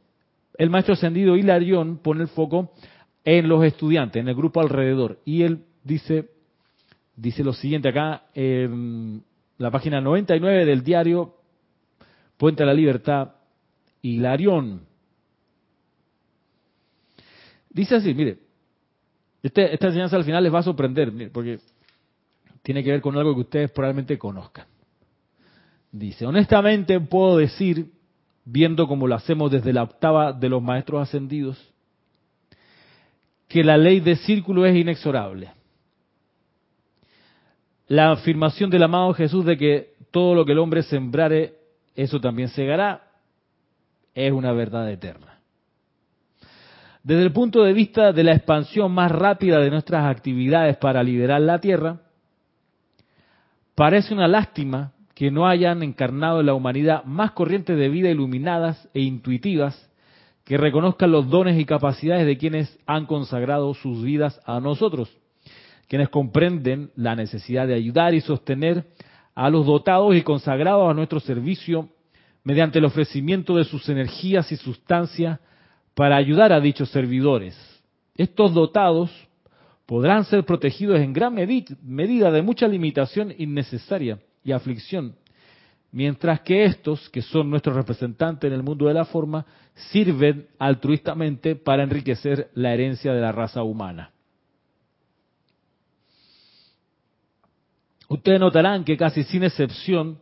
El maestro ascendido Hilarión pone el foco en los estudiantes, en el grupo alrededor. Y él dice, dice lo siguiente acá, en la página 99 del diario Puente a la Libertad, Hilarión. Dice así, mire, este, esta enseñanza al final les va a sorprender, porque tiene que ver con algo que ustedes probablemente conozcan. Dice, honestamente puedo decir, viendo como lo hacemos desde la octava de los maestros ascendidos, que la ley de círculo es inexorable. La afirmación del amado Jesús de que todo lo que el hombre sembrare, eso también segará, es una verdad eterna. Desde el punto de vista de la expansión más rápida de nuestras actividades para liberar la tierra, parece una lástima que no hayan encarnado en la humanidad más corrientes de vida iluminadas e intuitivas que reconozcan los dones y capacidades de quienes han consagrado sus vidas a nosotros, quienes comprenden la necesidad de ayudar y sostener a los dotados y consagrados a nuestro servicio mediante el ofrecimiento de sus energías y sustancias para ayudar a dichos servidores. Estos dotados podrán ser protegidos en gran medida de mucha limitación innecesaria y aflicción, mientras que estos, que son nuestros representantes en el mundo de la forma, sirven altruistamente para enriquecer la herencia de la raza humana. Ustedes notarán que casi sin excepción,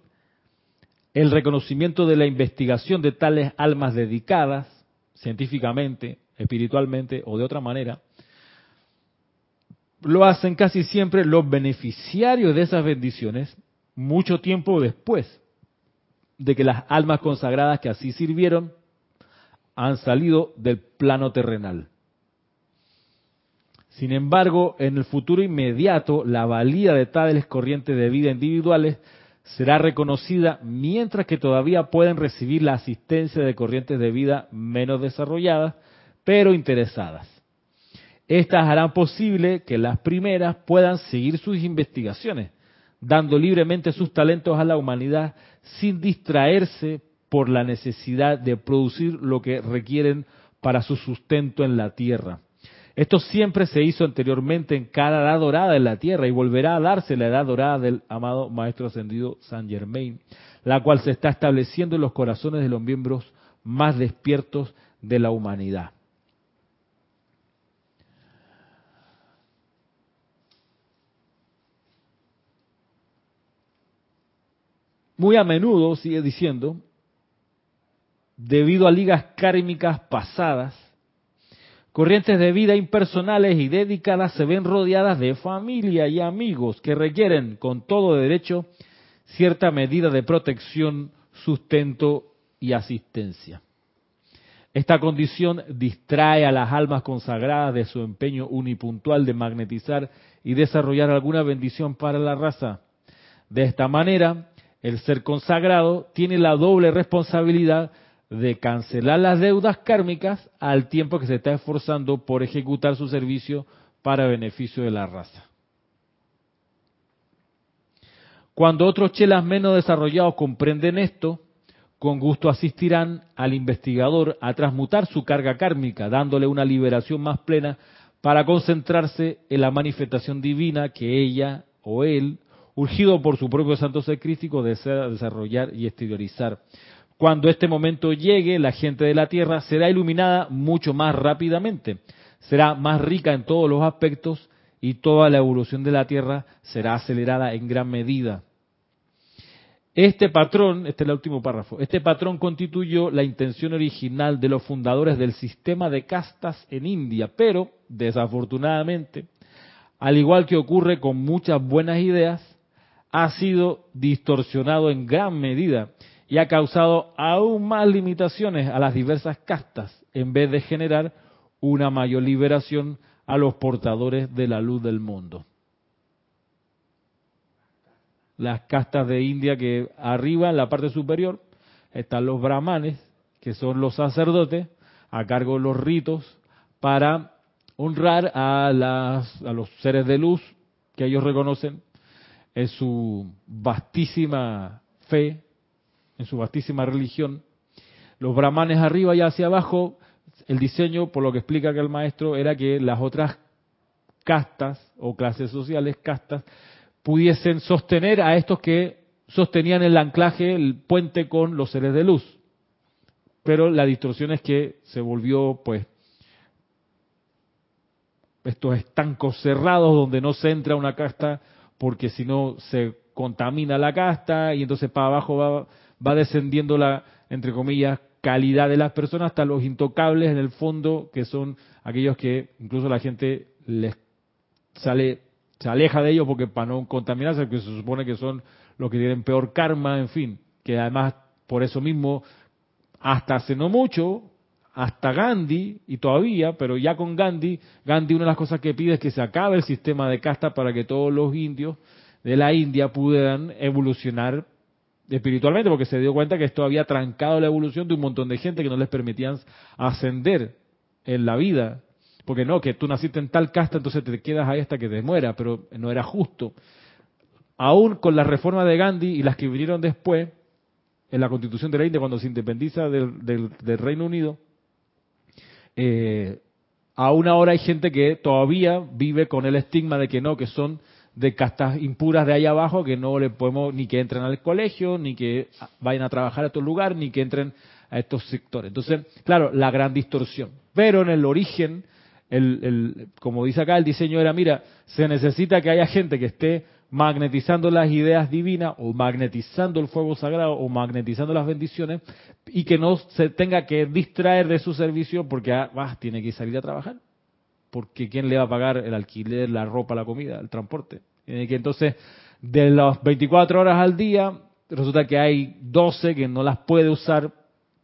el reconocimiento de la investigación de tales almas dedicadas, científicamente, espiritualmente o de otra manera, lo hacen casi siempre los beneficiarios de esas bendiciones mucho tiempo después de que las almas consagradas que así sirvieron han salido del plano terrenal. Sin embargo, en el futuro inmediato, la valía de tales corrientes de vida individuales será reconocida mientras que todavía pueden recibir la asistencia de corrientes de vida menos desarrolladas, pero interesadas. Estas harán posible que las primeras puedan seguir sus investigaciones, dando libremente sus talentos a la humanidad sin distraerse por la necesidad de producir lo que requieren para su sustento en la tierra. Esto siempre se hizo anteriormente en cada edad dorada en la tierra y volverá a darse la edad dorada del amado Maestro Ascendido San Germain, la cual se está estableciendo en los corazones de los miembros más despiertos de la humanidad. Muy a menudo, sigue diciendo, debido a ligas kármicas pasadas, corrientes de vida impersonales y dedicadas se ven rodeadas de familia y amigos que requieren con todo derecho cierta medida de protección, sustento y asistencia. Esta condición distrae a las almas consagradas de su empeño unipuntual de magnetizar y desarrollar alguna bendición para la raza. De esta manera, el ser consagrado tiene la doble responsabilidad de cancelar las deudas kármicas al tiempo que se está esforzando por ejecutar su servicio para beneficio de la raza. Cuando otros chelas menos desarrollados comprenden esto, con gusto asistirán al investigador a transmutar su carga kármica, dándole una liberación más plena para concentrarse en la manifestación divina que ella o él urgido por su propio santo ser crístico, desea desarrollar y exteriorizar. Cuando este momento llegue, la gente de la Tierra será iluminada mucho más rápidamente, será más rica en todos los aspectos y toda la evolución de la Tierra será acelerada en gran medida. Este patrón, este es el último párrafo, este patrón constituyó la intención original de los fundadores del sistema de castas en India, pero desafortunadamente, al igual que ocurre con muchas buenas ideas, ha sido distorsionado en gran medida y ha causado aún más limitaciones a las diversas castas en vez de generar una mayor liberación a los portadores de la luz del mundo. Las castas de India que arriba, en la parte superior, están los brahmanes, que son los sacerdotes, a cargo de los ritos para honrar a, a los seres de luz que ellos reconocen en su vastísima fe, en su vastísima religión. Los brahmanes arriba y hacia abajo, el diseño, por lo que explica que el maestro, era que las otras castas o clases sociales, castas, pudiesen sostener a estos que sostenían el anclaje, el puente con los seres de luz. Pero la distorsión es que se volvió, pues, estos estancos cerrados donde no se entra una casta porque si no se contamina la casta y entonces para abajo va, va descendiendo la, entre comillas, calidad de las personas hasta los intocables en el fondo, que son aquellos que incluso la gente les sale, se aleja de ellos porque para no contaminarse, que se supone que son los que tienen peor karma, en fin, que además por eso mismo, hasta hace no mucho, hasta Gandhi, y todavía, pero ya con Gandhi, Gandhi una de las cosas que pide es que se acabe el sistema de casta para que todos los indios de la India puedan evolucionar espiritualmente, porque se dio cuenta que esto había trancado la evolución de un montón de gente que no les permitían ascender en la vida. Porque no, que tú naciste en tal casta, entonces te quedas ahí hasta que te muera, pero no era justo. Aún con la reforma de Gandhi y las que vinieron después, en la constitución de la India, cuando se independiza del, del, Reino Unido, eh, aún ahora hay gente que todavía vive con el estigma de que no, que son de castas impuras de ahí abajo que no le podemos ni que entren al colegio, ni que vayan a trabajar a estos lugares, ni que entren a estos sectores. Entonces, claro, la gran distorsión. Pero en el origen, el, el, como dice acá, el diseño era, mira, se necesita que haya gente que esté magnetizando las ideas divinas o magnetizando el fuego sagrado o magnetizando las bendiciones y que no se tenga que distraer de su servicio porque ah, tiene que salir a trabajar porque ¿quién le va a pagar el alquiler, la ropa, la comida, el transporte? Tiene que entonces, de las 24 horas al día, resulta que hay 12 que no las puede usar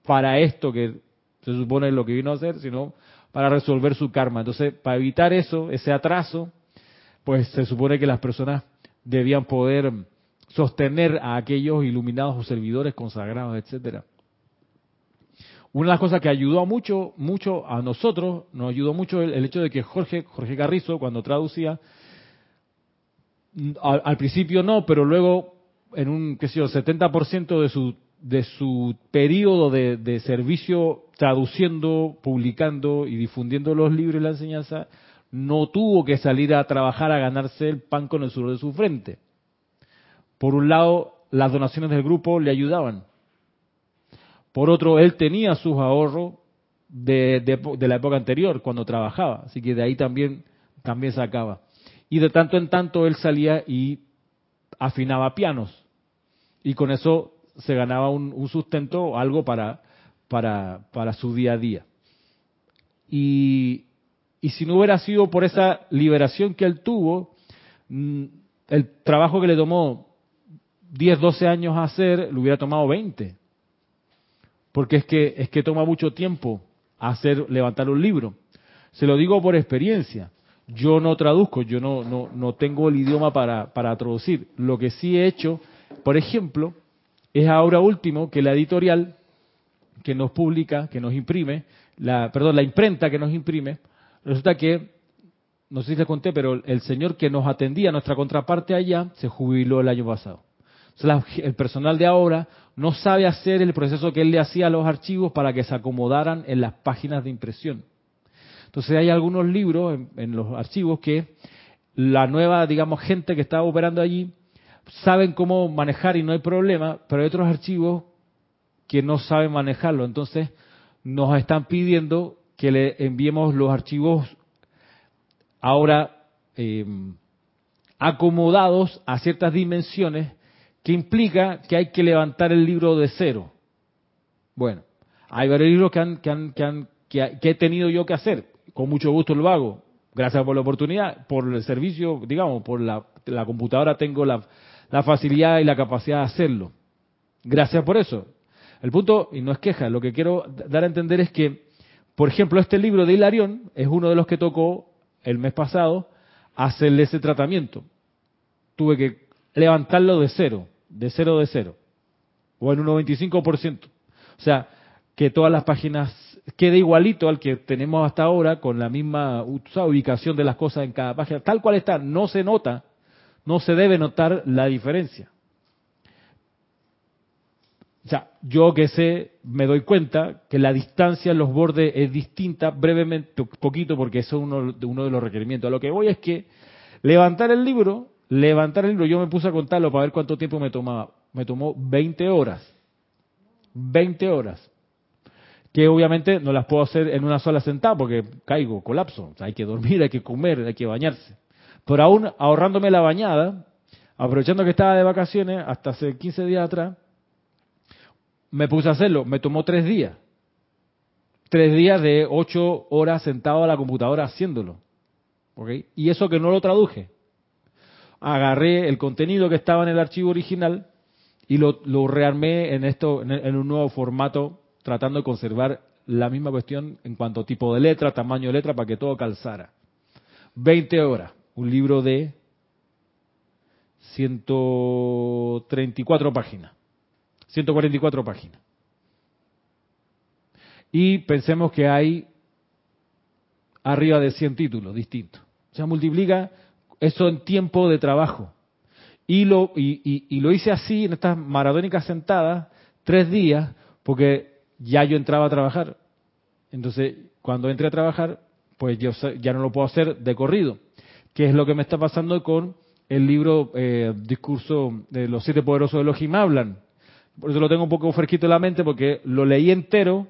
para esto que se supone lo que vino a hacer, sino para resolver su karma. Entonces, para evitar eso, ese atraso, pues se supone que las personas debían poder sostener a aquellos iluminados o servidores consagrados, etcétera. Una de las cosas que ayudó mucho, mucho a nosotros, nos ayudó mucho el, hecho de que Jorge, Jorge Carrizo, cuando traducía, al, principio no, pero luego en un, qué sé yo, 70% de su, de su periodo de, de, servicio traduciendo, publicando y difundiendo los libros y la enseñanza, no tuvo que salir a trabajar a ganarse el pan con el sudor de su frente. Por un lado, las donaciones del grupo le ayudaban. Por otro, él tenía sus ahorros de, de, la época anterior, cuando trabajaba, así que de ahí también, también sacaba. Y de tanto en tanto él salía y afinaba pianos. Y con eso se ganaba un, un sustento, algo para, para, para su día a día. Y, y si no hubiera sido por esa liberación que él tuvo, mm, el trabajo que le tomó 10, 12 años hacer, le hubiera tomado 20 porque es que, es que toma mucho tiempo hacer, levantar un libro. Se lo digo por experiencia. Yo no traduzco, yo no, no, no tengo el idioma para, para traducir. Lo que sí he hecho, por ejemplo, es ahora último que la editorial que nos publica, que nos imprime, la, perdón, la imprenta que nos imprime, resulta que, no sé si les conté, pero el señor que nos atendía, nuestra contraparte allá, se jubiló el año pasado. el personal de ahora no sabe hacer el proceso que él le hacía a los archivos para que se acomodaran en las páginas de impresión. Entonces hay algunos libros en, los archivos que la nueva, digamos, gente que está operando allí saben cómo manejar y no hay problema, pero hay otros archivos que no saben manejarlo. Entonces nos están pidiendo que le enviemos los archivos ahora eh, acomodados a ciertas dimensiones que implica que hay que levantar el libro de cero. Bueno, hay varios libros que, han, que, han, que, han, que, he tenido yo que hacer. Con mucho gusto lo hago. Gracias por la oportunidad, por el servicio, digamos, por la, la computadora tengo la, la facilidad y la capacidad de hacerlo. Gracias por eso. El punto, y no es queja, lo que quiero dar a entender es que, por ejemplo, este libro de Hilarión es uno de los que tocó el mes pasado hacerle ese tratamiento. Tuve que levantarlo de cero de cero de cero, o en un 95%. O sea, que todas las páginas quede igualito al que tenemos hasta ahora, con la misma ubicación de las cosas en cada página, tal cual está, no se nota, no se debe notar la diferencia. O sea, yo que sé, me doy cuenta que la distancia en los bordes es distinta, brevemente, poquito, porque eso es uno, uno de los requerimientos. A lo que voy es que levantar el libro levantar el libro, yo me puse a contarlo para ver cuánto tiempo me tomaba. Me tomó 20 horas. 20 horas. Que obviamente no las puedo hacer en una sola sentada porque caigo, colapso. hay que dormir, hay que comer, hay que bañarse. Pero aún ahorrándome la bañada, aprovechando que estaba de vacaciones hasta hace 15 días atrás, me puse a hacerlo. Me tomó tres días. Tres días de ocho horas sentado a la computadora haciéndolo. ¿Okay? Y eso que no lo traduje agarré el contenido que estaba en el archivo original y lo, rearmé en esto en, un nuevo formato tratando de conservar la misma cuestión en cuanto a tipo de letra, tamaño de letra, para que todo calzara. 20 horas, un libro de 134 páginas. 144 páginas. Y pensemos que hay arriba de 100 títulos distintos. O sea, multiplica eso en tiempo de trabajo. Y lo, y, lo hice así, en estas maratónicas sentadas, tres días, porque ya yo entraba a trabajar. Entonces, cuando entré a trabajar, pues yo ya no lo puedo hacer de corrido. ¿Qué es lo que me está pasando con el libro eh, Discurso de los siete poderosos de los hablan? Por eso lo tengo un poco fresquito en la mente, porque lo leí entero,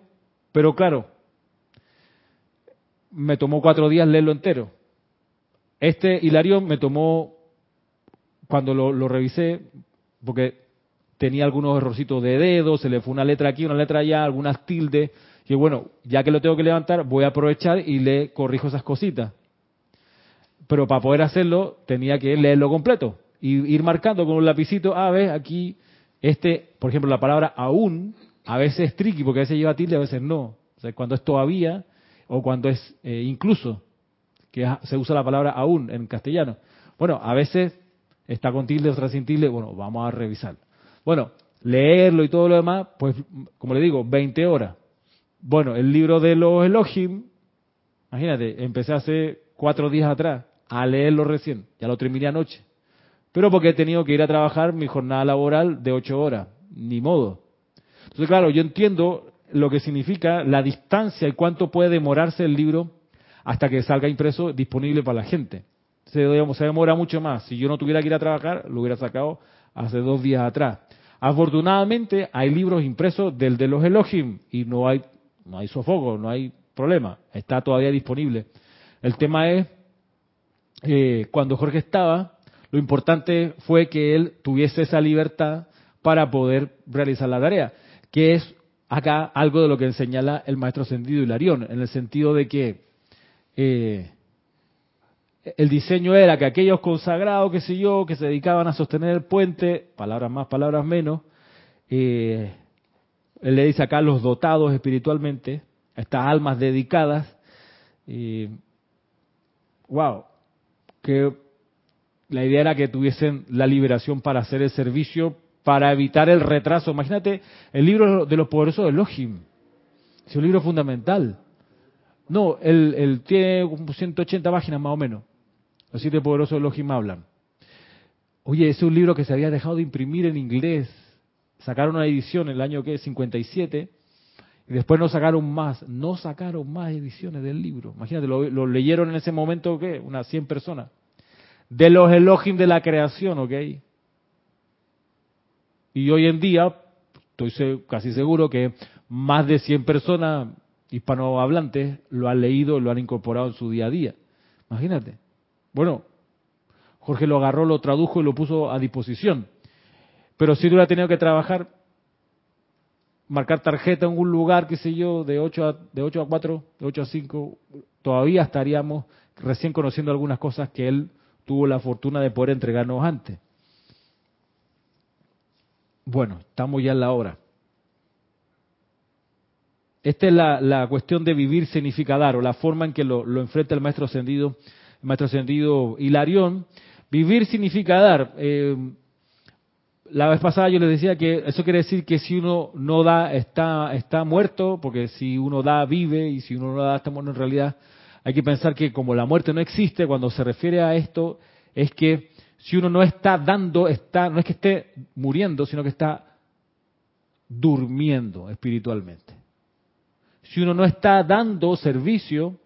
pero claro, me tomó cuatro días leerlo entero. Este Hilarión me tomó, cuando lo, revisé, porque tenía algunos errorcitos de dedo, se le fue una letra aquí, una letra allá, algunas tildes, y bueno, ya que lo tengo que levantar, voy a aprovechar y le corrijo esas cositas. Pero para poder hacerlo, tenía que leerlo completo y ir marcando con un lapicito, ah, ves, aquí, este, por ejemplo, la palabra aún, a veces es tricky porque a veces lleva tilde, a veces no. O sea, cuando es todavía o cuando es eh, incluso, que se usa la palabra aún en castellano. Bueno, a veces está con tilde, otra sin tilde, bueno, vamos a revisar. Bueno, leerlo y todo lo demás, pues, como le digo, 20 horas. Bueno, el libro de los Elohim, imagínate, empecé hace cuatro días atrás a leerlo recién, ya lo terminé anoche. Pero porque he tenido que ir a trabajar mi jornada laboral de ocho horas, ni modo. Entonces, claro, yo entiendo lo que significa la distancia y cuánto puede demorarse el libro hasta que salga impreso disponible para la gente. Se, se demora mucho más. Si yo no tuviera que ir a trabajar, lo hubiera sacado hace dos días atrás. Afortunadamente hay libros impresos del de los Elohim y no hay no hay sofoco, no hay problema, está todavía disponible. El tema es, eh, cuando Jorge estaba, lo importante fue que él tuviese esa libertad para poder realizar la tarea, que es acá algo de lo que señala el maestro Sendido Hilarión, en el sentido de que eh, el diseño era que aquellos consagrados, qué sé yo, que se dedicaban a sostener el puente, palabras más, palabras menos, eh, él le dice acá los dotados espiritualmente, estas almas dedicadas. Y, wow, que la idea era que tuviesen la liberación para hacer el servicio, para evitar el retraso. Imagínate el libro de los poderosos de Elohim. Es un libro fundamental. No, él, tiene 180 páginas más o menos. Los siete poderosos de Elohim hablan. Oye, es un libro que se había dejado de imprimir en inglés sacaron una edición en el año que 57 y después no sacaron más, no sacaron más ediciones del libro. Imagínate, lo, leyeron en ese momento ¿qué? unas 100 personas. De los elogios de la creación, ¿ok? Y hoy en día, estoy casi seguro que más de 100 personas hispanohablantes lo han leído, lo han incorporado en su día a día. Imagínate. Bueno, Jorge lo agarró, lo tradujo y lo puso a disposición. Pero si hubiera tenido que trabajar, marcar tarjeta en un lugar, qué sé yo, de 8 a, de 8 a 4, de 8 a 5, todavía estaríamos recién conociendo algunas cosas que él tuvo la fortuna de poder entregarnos antes. Bueno, estamos ya en la hora. Esta es la, cuestión de vivir significa dar, o la forma en que lo, enfrenta el maestro ascendido, el maestro ascendido Hilarión. Vivir significa dar. Eh, la vez pasada yo les decía que eso quiere decir que si uno no da, está, está muerto, porque si uno da, vive, y si uno no da, está muerto en realidad. Hay que pensar que como la muerte no existe, cuando se refiere a esto, es que si uno no está dando, está, no es que esté muriendo, sino que está durmiendo espiritualmente. Si uno no está dando servicio,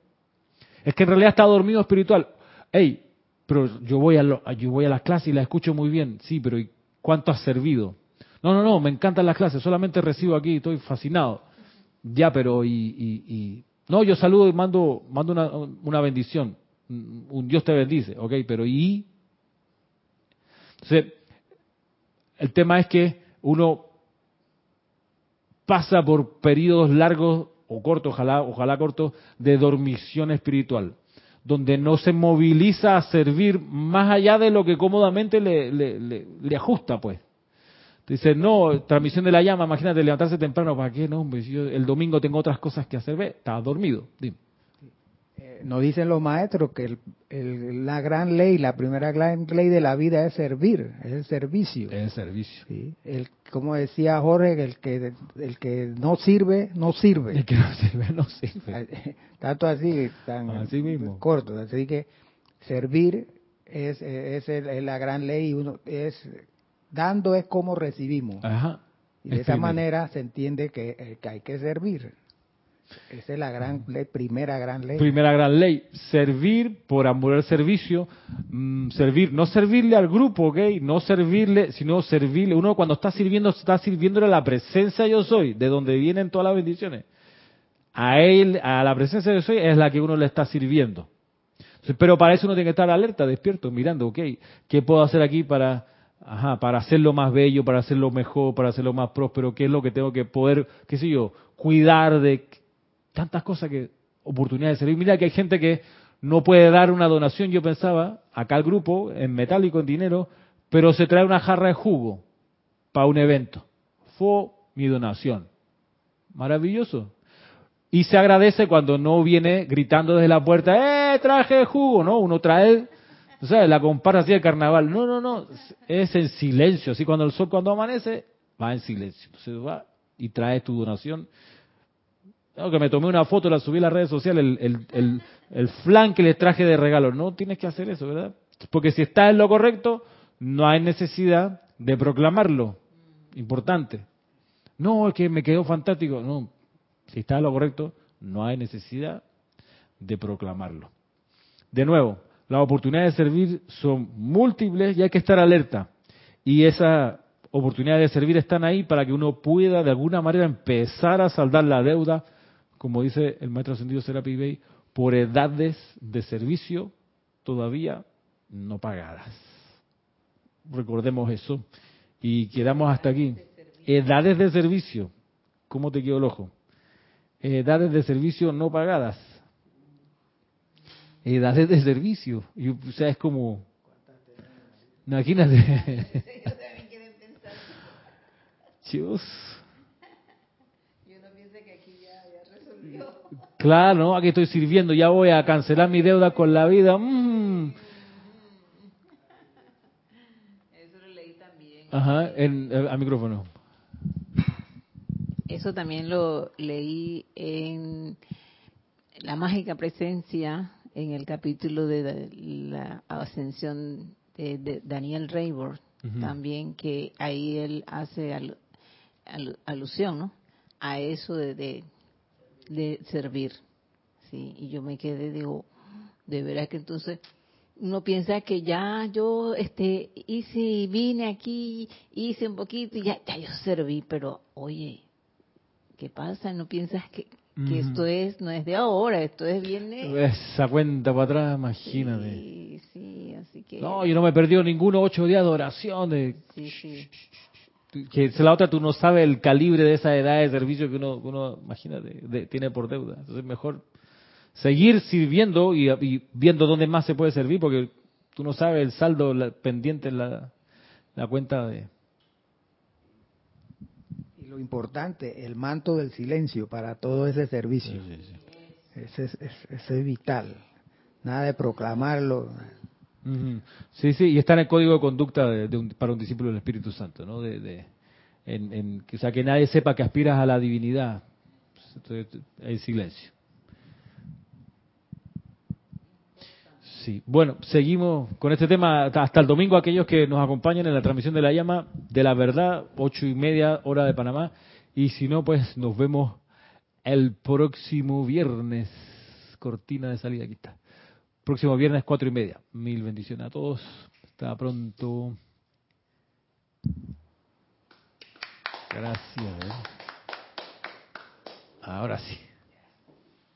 es que en realidad está dormido espiritual. Hey, pero yo voy a, lo, yo voy a las clases y las escucho muy bien. Sí, pero ¿Cuánto has servido? No, no, no, me encantan las clases, solamente recibo aquí, estoy fascinado. Ya, pero y, y, no, yo saludo y mando, mando una, una bendición. Un Dios te bendice, ok, pero ¿y? Entonces, el tema es que uno pasa por periodos largos o cortos, ojalá, ojalá cortos, de dormición espiritual donde no se moviliza a servir más allá de lo que cómodamente le, le, ajusta, pues. Dice, no, transmisión de la llama, imagínate levantarse temprano, ¿para qué? No, el domingo tengo otras cosas que hacer. Ve, estaba dormido. Eh, nos dicen los maestros que la gran ley, la primera gran ley de la vida es servir, es el servicio. Es el servicio. ¿sí? El, como decía Jorge, el que, el que no sirve, no sirve. El que no sirve, no sirve. Tanto así, tan así mismo. corto. Así que servir es, es, la gran ley uno es dando es como recibimos. Ajá. Y de esa manera se entiende que, eh, que hay que servir. Esa es la gran ley, primera gran ley. Primera gran ley, servir por amor al servicio, mm, servir, no servirle al grupo, ¿ok? No servirle, sino servirle. Uno cuando está sirviendo, está sirviéndole a la presencia yo soy, de donde vienen todas las bendiciones. A él, a la presencia yo soy, es la que uno le está sirviendo. Pero para eso uno tiene que estar alerta, despierto, mirando, ok, ¿qué puedo hacer aquí para, ajá, para hacerlo más bello, para hacerlo mejor, para hacerlo más próspero? ¿Qué es lo que tengo que poder, qué sé yo, cuidar de tantas cosas que, oportunidades de servir. Mira que hay gente que no puede dar una donación, yo pensaba, acá el grupo, en metálico, en dinero, pero se trae una jarra de jugo para un evento. Fue mi donación. Maravilloso. Y se agradece cuando no viene gritando desde la puerta, ¡eh, traje jugo! No, uno trae, o sea, la compara así de carnaval. No, no, no, es en silencio. Así cuando el sol, cuando amanece, va en silencio. Entonces va y trae tu donación que me tomé una foto, la subí a las redes sociales, el, el, flan que les traje de regalo. No tienes que hacer eso, ¿verdad? Porque si está en lo correcto, no hay necesidad de proclamarlo. Importante. No, es que me quedó fantástico. No, si está en lo correcto, no hay necesidad de proclamarlo. De nuevo, las oportunidades de servir son múltiples y hay que estar alerta. Y esas oportunidades de servir están ahí para que uno pueda de alguna manera empezar a saldar la deuda como dice el maestro ascendido Serapi por edades de servicio todavía no pagadas. Recordemos eso. Y quedamos hasta aquí. Edades de servicio. ¿Cómo te quedó el ojo? Edades de servicio no pagadas. Edades de servicio. Y, o sea, es como... Imagínate. Dios. Claro, ¿no? aquí estoy sirviendo, ya voy a cancelar mi deuda con la vida. Mm. Eso lo leí también. Ajá, en, eh, al micrófono. Eso también lo leí en La Mágica Presencia, en el capítulo de la ascensión de, Daniel Rayburn, también, que ahí él hace alusión, ¿no? A eso de de servir. ¿sí? Y yo me quedé, digo, de veras que entonces uno piensa que ya yo este hice, vine aquí, hice un poquito y ya, ya yo serví, pero oye, ¿qué pasa? ¿No piensas que, que esto es no es de ahora, esto es bien... Esa cuenta para atrás, imagínate. Sí, sí, así que... No, yo no me he perdido ninguno ocho días de oración. De... Sí, sí que es la otra, tú no sabes el calibre de esa edad de servicio que uno, uno imagínate, tiene por deuda. Entonces mejor seguir sirviendo y, viendo dónde más se puede servir, porque tú no sabes el saldo pendiente en la, la cuenta de... Lo importante, el manto del silencio para todo ese servicio. Ese, es, ese es vital. Nada de proclamarlo. Sí, sí, y está en el código de conducta de, para un discípulo del Espíritu Santo, ¿no? De, en, o sea, que nadie sepa que aspiras a la divinidad. El silencio. Sí, bueno, seguimos con este tema hasta el domingo. Aquellos que nos acompañan en la transmisión de la llama de la verdad, ocho y media hora de Panamá. Y si no, pues nos vemos el próximo viernes. Cortina de salida, aquí está. Próximo viernes, cuatro y media. Mil bendiciones a todos. Hasta pronto. Gracias. ¿eh? Ahora sí.